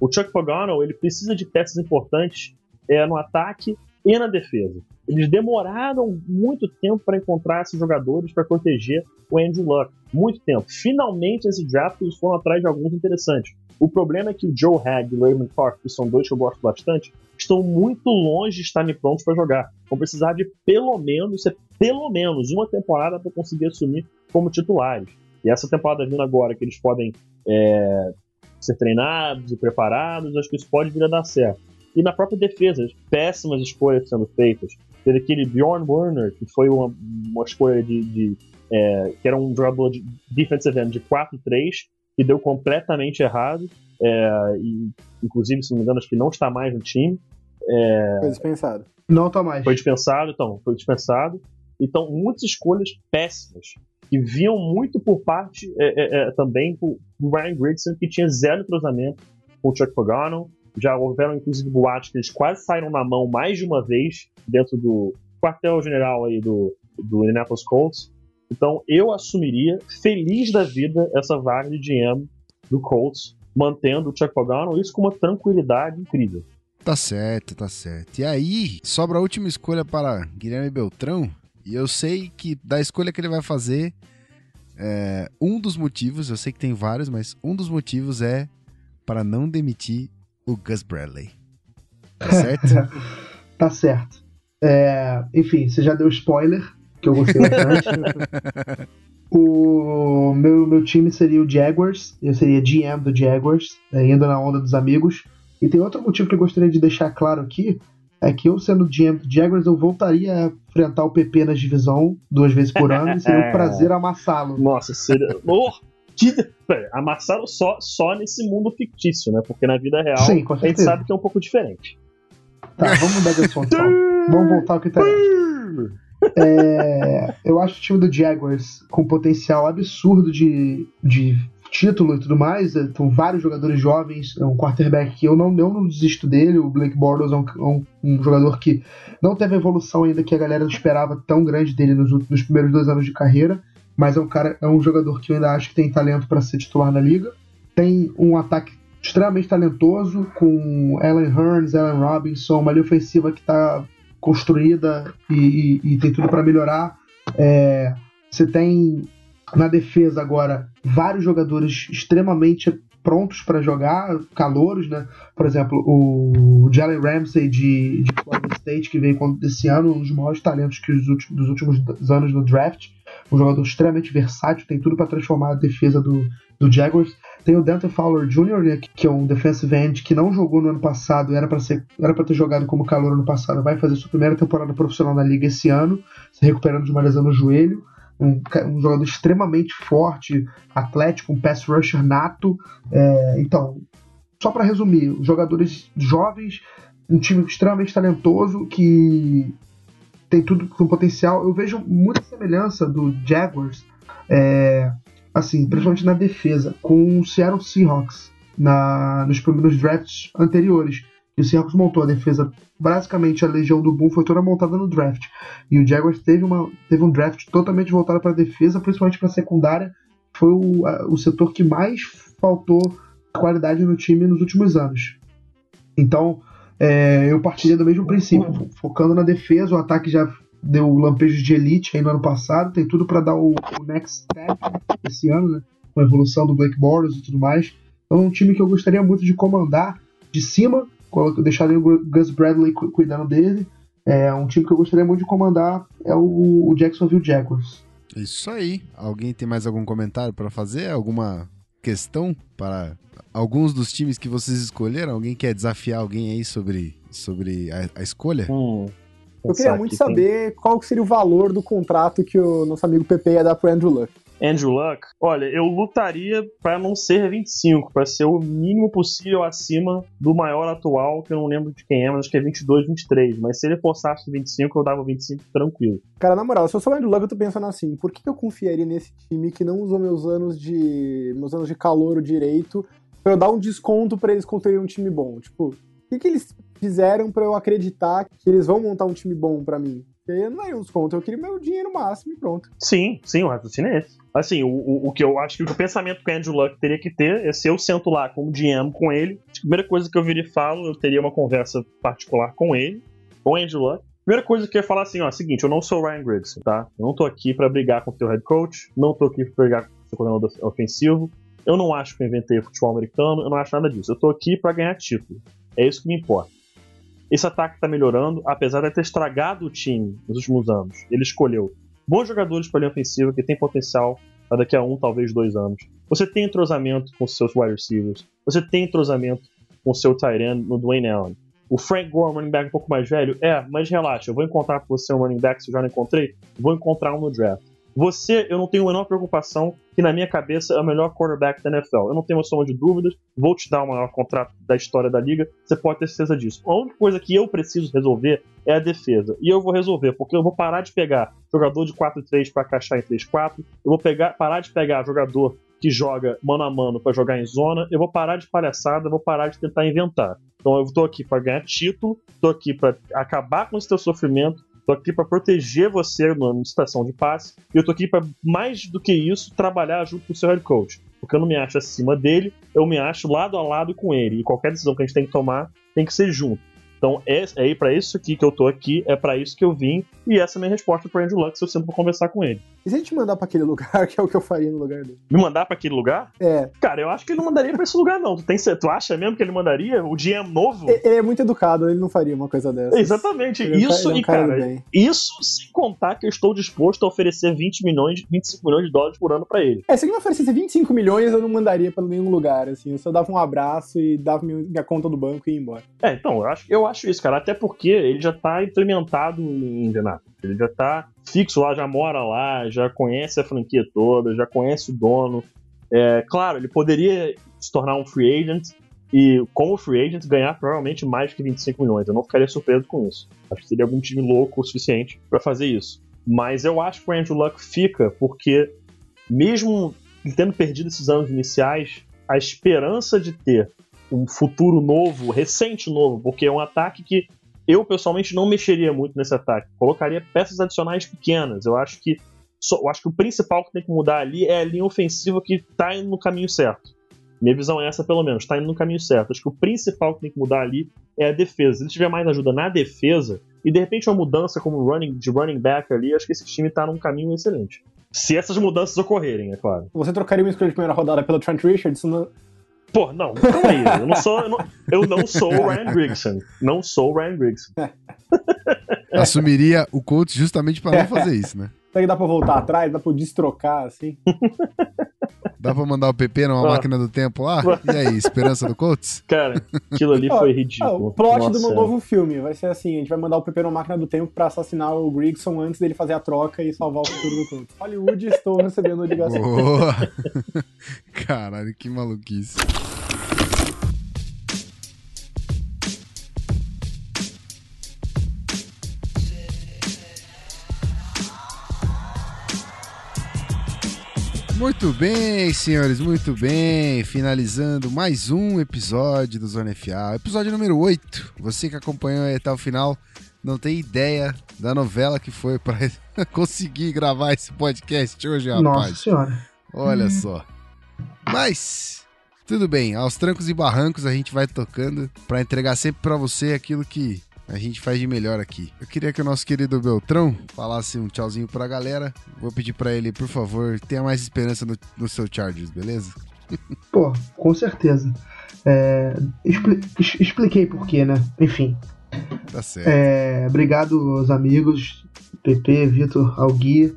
O Chuck Pagano ele precisa de peças importantes é, no ataque e na defesa. Eles demoraram muito tempo para encontrar esses jogadores para proteger o Andrew Luck. Muito tempo. Finalmente, esse draft, eles foram atrás de alguns interessantes. O problema é que o Joe Hag e o Raymond Clark, que são dois que eu gosto bastante, estão muito longe de estarem prontos para jogar. Vão precisar de pelo menos, pelo menos uma temporada para conseguir assumir como titulares. E essa temporada vindo agora, que eles podem é, ser treinados e preparados, acho que isso pode vir a dar certo. E na própria defesa, péssimas escolhas sendo feitas. Teve aquele Bjorn Werner, que foi uma, uma escolha de. de é, que era um jogador de defensive end de 4-3, que deu completamente errado. É, e, inclusive, se não me engano, acho que não está mais no time. É, foi dispensado. Não está mais. Foi dispensado, então, foi dispensado. Então, muitas escolhas péssimas que vinham muito por parte é, é, é também do Ryan Grigson, que tinha zero cruzamento com o Chuck Pagano. Já houveram, inclusive, boatos que eles quase saíram na mão mais de uma vez dentro do quartel-general aí do, do Indianapolis Colts. Então, eu assumiria, feliz da vida, essa vaga de GM do Colts, mantendo o Chuck Pagano, isso com uma tranquilidade incrível. Tá certo, tá certo. E aí, sobra a última escolha para Guilherme Beltrão, e eu sei que da escolha que ele vai fazer, é, um dos motivos, eu sei que tem vários, mas um dos motivos é para não demitir o Gus Bradley. Tá certo? tá certo. É, enfim, você já deu spoiler, que eu gostei bastante. o meu, meu time seria o Jaguars, eu seria GM do Jaguars, é, indo na onda dos amigos. E tem outro motivo que eu gostaria de deixar claro aqui, é que eu, sendo GM do Jaguars, eu voltaria a enfrentar o PP na divisão duas vezes por ano e seria um prazer amassá-lo. Nossa, seria. Oh, que... Amassá-lo só, só nesse mundo fictício, né? Porque na vida real Sim, a gente sabe que é um pouco diferente. Tá, vamos mudar de assunto então. vamos voltar ao que interessa. É, eu acho o time do Jaguars com potencial absurdo de, de título e tudo mais. São é, vários jogadores jovens, é um quarterback que eu não, eu não desisto dele. O Blake Bortles é um, é um, jogador que não teve a evolução ainda que a galera esperava tão grande dele nos, nos primeiros dois anos de carreira, mas é um cara, é um jogador que eu ainda acho que tem talento para ser titular na liga. Tem um ataque extremamente talentoso com Allen Hearns, Allen Robinson, uma linha ofensiva que está construída e, e, e, tem tudo para melhorar. É, você tem na defesa agora vários jogadores extremamente prontos para jogar, calouros, né? Por exemplo, o Jalen Ramsey de, de Florida State, que veio desse ano, um dos maiores talentos que os últimos, dos últimos anos no draft. Um jogador extremamente versátil, tem tudo para transformar a defesa do, do Jaguars. Tem o Dante Fowler Jr., né, que é um defensive end que não jogou no ano passado, era para ter jogado como calor no passado, vai fazer sua primeira temporada profissional na liga esse ano, se recuperando de uma lesão no joelho. Um, um jogador extremamente forte, atlético, um pass rusher nato. É, então, só para resumir, jogadores jovens, um time extremamente talentoso que tem tudo com potencial. Eu vejo muita semelhança do Jaguars é, assim, principalmente na defesa, com o Seattle Seahawks na, nos primeiros drafts anteriores. E o Seahawks montou a defesa, basicamente a legião do Boom foi toda montada no draft. E o Jaguars teve, uma, teve um draft totalmente voltado para a defesa, principalmente para a secundária. Foi o, a, o setor que mais faltou qualidade no time nos últimos anos. Então, é, eu partiria do mesmo princípio, focando na defesa, o ataque já deu lampejos de elite aí no ano passado, tem tudo para dar o, o, next step esse ano, né? Com a evolução do Blake Bortles e tudo mais. Então é um time que eu gostaria muito de comandar de cima, deixaria o Gus Bradley cuidando dele. É um time que eu gostaria muito de comandar é o, o Jacksonville Jaguars. Isso aí. Alguém tem mais algum comentário para fazer? Alguma questão para alguns dos times que vocês escolheram? Alguém quer desafiar alguém aí sobre, sobre a, a escolha? Hum, eu queria muito saber tem... qual seria o valor do contrato que o nosso amigo Pepe ia dar pro Andrew Luck. Andrew Luck, olha, eu lutaria para não ser 25, para ser o mínimo possível acima do maior atual, que eu não lembro de quem é, mas acho que é 22, 23. Mas se ele forçasse 25, eu dava 25 tranquilo. Cara, na moral, se eu sou o Andrew Luck, eu tô pensando assim, por que eu confiaria nesse time que não usou meus anos de meus anos de calor direito para eu dar um desconto para eles construírem um time bom? Tipo, o que, que eles fizeram para eu acreditar que eles vão montar um time bom para mim. Porque não desconto, eu queria meu dinheiro máximo e pronto. Sim, sim, o raciocínio é esse. Assim, o, o, o, que eu acho que o pensamento que o Andrew Luck teria que ter é se eu sento lá como GM com ele, a primeira coisa que eu viria e falo, eu teria uma conversa particular com ele, com o Andrew Luck. Primeira coisa que eu ia falar assim, ó, é seguinte, eu não sou o Ryan Griggs, tá? Eu não tô aqui para brigar com o teu head coach, não tô aqui pra brigar com o seu coordenador ofensivo, eu não acho que eu inventei futebol americano, eu não acho nada disso. Eu tô aqui para ganhar título. É isso que me importa. Esse ataque está melhorando, apesar de ter estragado o time nos últimos anos. Ele escolheu bons jogadores para a linha ofensiva que tem potencial para daqui a um, talvez dois anos. Você tem entrosamento com seus wide receivers. Você tem entrosamento com seu tight end no Dwayne Allen. O Frank Gore, running back um pouco mais velho, é, mas relaxa, eu vou encontrar com você um running back se eu já não encontrei, vou encontrar um no draft. Você, eu não tenho a menor preocupação que na minha cabeça é o melhor quarterback da NFL. Eu não tenho uma soma de dúvidas, vou te dar o maior contrato da história da liga, você pode ter certeza disso. A única coisa que eu preciso resolver é a defesa. E eu vou resolver, porque eu vou parar de pegar jogador de 4-3 para encaixar em 3-4, eu vou pegar, parar de pegar jogador que joga mano a mano para jogar em zona, eu vou parar de palhaçada, eu vou parar de tentar inventar. Então eu tô aqui para ganhar título, tô aqui para acabar com esse teu sofrimento, Tô aqui para proteger você numa situação de passe. E eu tô aqui para, mais do que isso, trabalhar junto com o seu head coach. Porque eu não me acho acima dele, eu me acho lado a lado com ele. E qualquer decisão que a gente tem que tomar tem que ser junto. Então é, é para isso aqui que eu tô aqui, é para isso que eu vim, e essa é a minha resposta pro Andrew Luck se eu sempre vou conversar com ele. E se a gente mandar para aquele lugar, que é o que eu faria no lugar dele? Me mandar para aquele lugar? É. Cara, eu acho que ele não mandaria para esse lugar, não. Tu, tem, tu acha mesmo que ele mandaria? O GM novo? Ele é muito educado, ele não faria uma coisa dessa. Exatamente. Ele isso, é um e cara, cara isso sem contar que eu estou disposto a oferecer 20 milhões, 25 milhões de dólares por ano para ele. É, se ele me oferecesse 25 milhões, eu não mandaria para nenhum lugar, assim. Eu só dava um abraço e dava minha conta do banco e ia embora. É, então, eu acho, eu acho isso, cara. Até porque ele já está implementado em Indianapolis. Ele já está fixo lá, já mora lá, já conhece a franquia toda, já conhece o dono. É, claro, ele poderia se tornar um free agent e, como free agent, ganhar provavelmente mais que 25 milhões. Eu não ficaria surpreso com isso. Acho que seria algum time louco o suficiente para fazer isso. Mas eu acho que o Andrew Luck fica porque, mesmo tendo perdido esses anos iniciais, a esperança de ter um futuro novo, recente novo, porque é um ataque que eu, pessoalmente, não mexeria muito nesse ataque. Colocaria peças adicionais pequenas. Eu acho que eu acho que o principal que tem que mudar ali é a linha ofensiva que está indo no caminho certo. Minha visão é essa, pelo menos, está indo no caminho certo. Acho que o principal que tem que mudar ali é a defesa. Se ele tiver mais ajuda na defesa, e de repente uma mudança como running, de running back ali, acho que esse time está num caminho excelente. Se essas mudanças ocorrerem, é claro. Você trocaria uma escolha de primeira rodada pelo Trent Richardson? Pô, não, calma aí. Eu não sou, eu não, eu não sou o Ryan Grigson. Não sou o Ryan Grigson. Assumiria o Colts justamente pra não fazer isso, né? Será que dá pra voltar atrás? Dá pra destrocar, assim? Dá pra mandar o PP numa Ah. máquina do tempo lá? E aí, esperança do Colts? Cara, aquilo ali foi Ah, ridículo. o plot Nossa, do meu novo filme vai ser assim: a gente vai mandar o PP na máquina do tempo pra assassinar o Grigson antes dele fazer a troca e salvar o futuro do Colts. Hollywood, estou recebendo ligação. Boa! Caralho, que maluquice. Muito bem, senhores, muito bem. Finalizando mais um episódio do Zona FA, episódio número 8. Você que acompanhou até o final não tem ideia da novela que foi pra conseguir gravar esse podcast hoje, rapaz. Nossa senhora. Olha só. Mas, tudo bem, aos trancos e barrancos a gente vai tocando pra entregar sempre pra você aquilo que a gente faz de melhor aqui. Eu queria que o nosso querido Beltrão falasse um tchauzinho pra galera. Vou pedir pra ele, por favor, tenha mais esperança no, no seu Chargers, beleza? Pô, com certeza. É, expli- expliquei por quê, né? Enfim. Tá certo. É, obrigado aos amigos, PP, Vitor, Algui.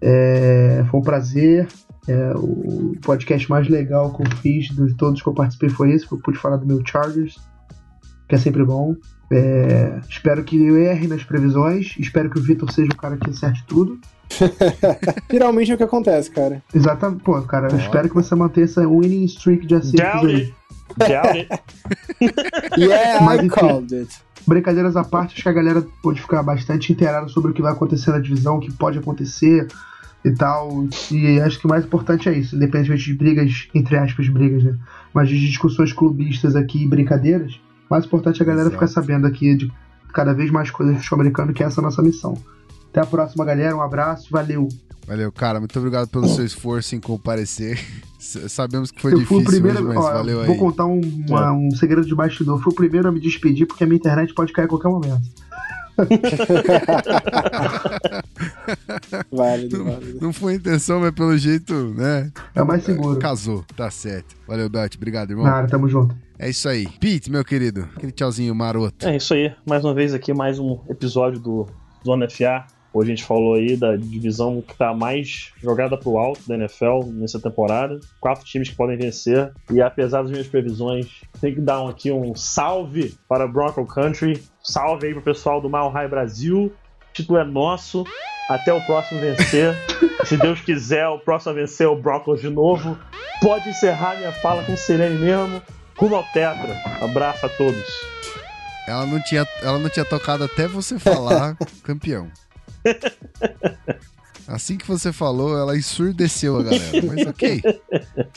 É, foi um prazer. É, o podcast mais legal que eu fiz de todos que eu participei foi esse. Eu pude falar do meu Chargers, que é sempre bom. É, espero que eu erre nas previsões. Espero que o Vitor seja o cara que acerte tudo. Geralmente é o que acontece, cara. Exatamente. Pô, cara, eu espero que você mantenha essa winning streak de acertos aí. it. Doubt it. Yeah, Mas, I enfim. called it. Brincadeiras à parte, acho que a galera pode ficar bastante inteirada sobre o que vai acontecer na divisão, o que pode acontecer e tal. E acho que o mais importante é isso, independentemente de brigas, entre aspas, brigas, né? Mas de discussões clubistas aqui e brincadeiras, o mais importante é a galera Exato. ficar sabendo aqui de cada vez mais coisas do futebol americano, que é essa a nossa missão. Até a próxima, galera. Um abraço, valeu. Valeu, cara. Muito obrigado pelo seu esforço em comparecer. Sabemos que foi eu fui o difícil primeiro. hoje, mas ó, valeu aí. vou contar um, uma- um segredo de bastidor. Fui o primeiro a me despedir porque a minha internet pode cair a qualquer momento. Válido, válido. Não foi intenção, mas pelo jeito, né? É o mais seguro. Casou, tá certo. Valeu, Belt. Obrigado, irmão. Nada, tamo junto. É isso aí. Pete, meu querido, aquele tchauzinho maroto. É isso aí. Mais uma vez aqui, mais um episódio do Zona FA. Hoje a gente falou aí da divisão que tá mais jogada pro alto da NFL nessa temporada. Quatro times que podem vencer. E apesar das minhas previsões, tem que dar um, aqui um salve para Bronco Country. Salve aí pro pessoal do Mile High Brasil. O título é nosso. Até o próximo vencer. Se Deus quiser, o próximo a vencer é o Broncos de novo. Pode encerrar minha fala com Serene mesmo. Rumo ao Tetra. Abraço a todos. Ela não tinha, ela não tinha tocado até você falar campeão. Assim que você falou, ela ensurdeceu a galera. Mas ok.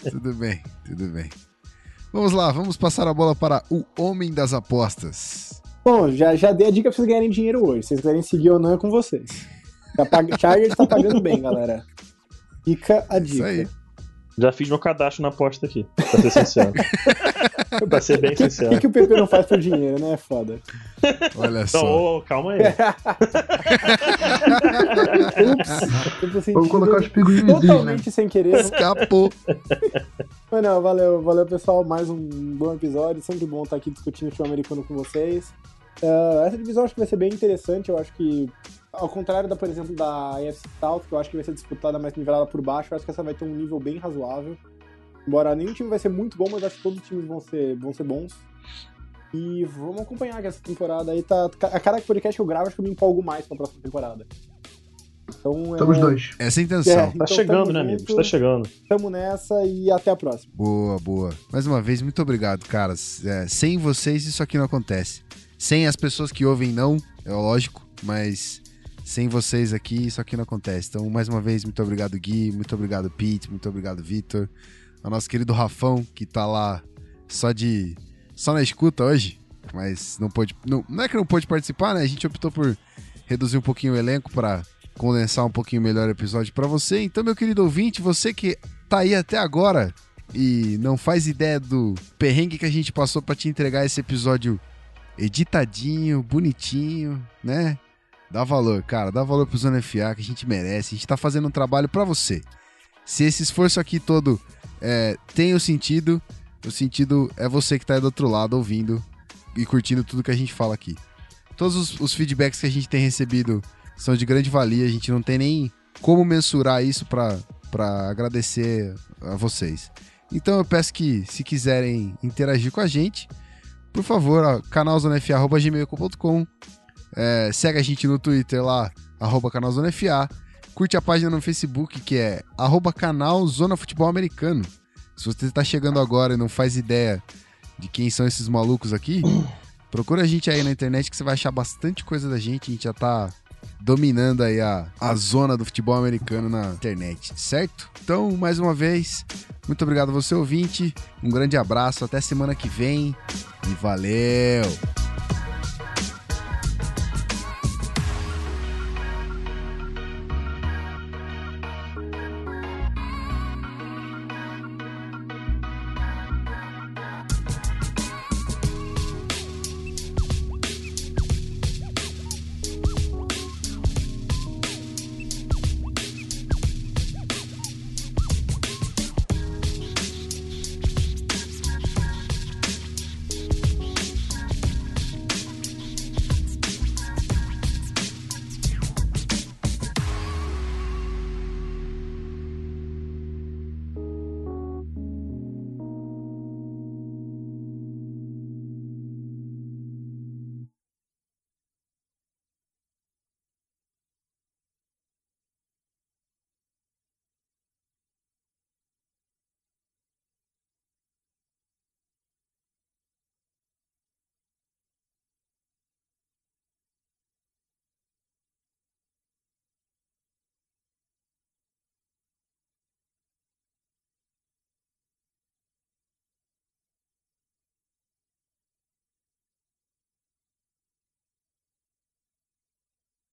Tudo bem, tudo bem. Vamos lá, vamos passar a bola para o Homem das Apostas. Bom, já, já dei a dica pra vocês ganharem dinheiro hoje. Se vocês quiserem seguir ou não, é com vocês. Tá pag... Chargers tá pagando bem, galera. Fica a Isso aí. dica. Já fiz meu cadastro na aposta aqui, pra ser sincero. pra ser bem O que, sincero. que o PP não faz por dinheiro, né? É foda. Olha Então, só. ô, calma aí. Ups. Vamos colocar os invisíveis, né? Totalmente sem querer. Escapou. Mas não, valeu, valeu pessoal, mais um bom episódio, sempre bom estar aqui discutindo futebol americano com vocês. Ah, essa divisão acho que vai ser bem interessante, eu acho que, ao contrário da, por exemplo, da AFC South, que eu acho que vai ser disputada mais nivelada por baixo, eu acho que essa vai ter um nível bem razoável. Embora nenhum time vai ser muito bom, mas acho que todos os times vão ser, vão ser bons. E vamos acompanhar que essa temporada aí tá. A cada podcast que eu gravo, acho que eu me empolgo mais pra próxima temporada. Então, é, Somos dois. Essa é a intenção. É. Tá Então, chegando, né, junto. amigo? Tá chegando. tamo nessa e até a próxima. Boa, boa. Mais uma vez, muito obrigado, caras. É, sem vocês, isso aqui não acontece. Sem as pessoas que ouvem, não, é lógico, mas sem vocês aqui, isso aqui não acontece. Então, mais uma vez, muito obrigado, Gui, muito obrigado, Pete, muito obrigado, Vitor. Ao nosso querido Rafão, que tá lá só de. só na escuta hoje, mas não pôde. Não, não é que não pôde participar, né? A gente optou por reduzir um pouquinho o elenco para condensar um pouquinho melhor o episódio para você. Então, meu querido ouvinte, você que tá aí até agora e não faz ideia do perrengue que a gente passou para te entregar esse episódio editadinho, bonitinho, né? Dá valor, cara, dá valor pro Zona FA que a gente merece. A gente tá fazendo um trabalho para você. Se esse esforço aqui todo é, tem o sentido, O sentido é você que tá aí do outro lado ouvindo e curtindo tudo que a gente fala aqui. Todos os, os feedbacks que a gente tem recebido são de grande valia, a gente não tem nem como mensurar isso para agradecer a vocês. Então eu peço que, se quiserem interagir com a gente, por favor, canalzonefa.gmail.com é, Segue a gente no Twitter lá, arroba canalzonefa. Curte a página no Facebook, que é arroba canal Zona Futebol Americano. Se você está chegando agora e não faz ideia de quem são esses malucos aqui, procura a gente aí na internet que você vai achar bastante coisa da gente. A gente já tá dominando aí a, a zona do futebol americano na internet, certo? Então, mais uma vez, muito obrigado a você ouvinte, um grande abraço, até semana que vem e valeu!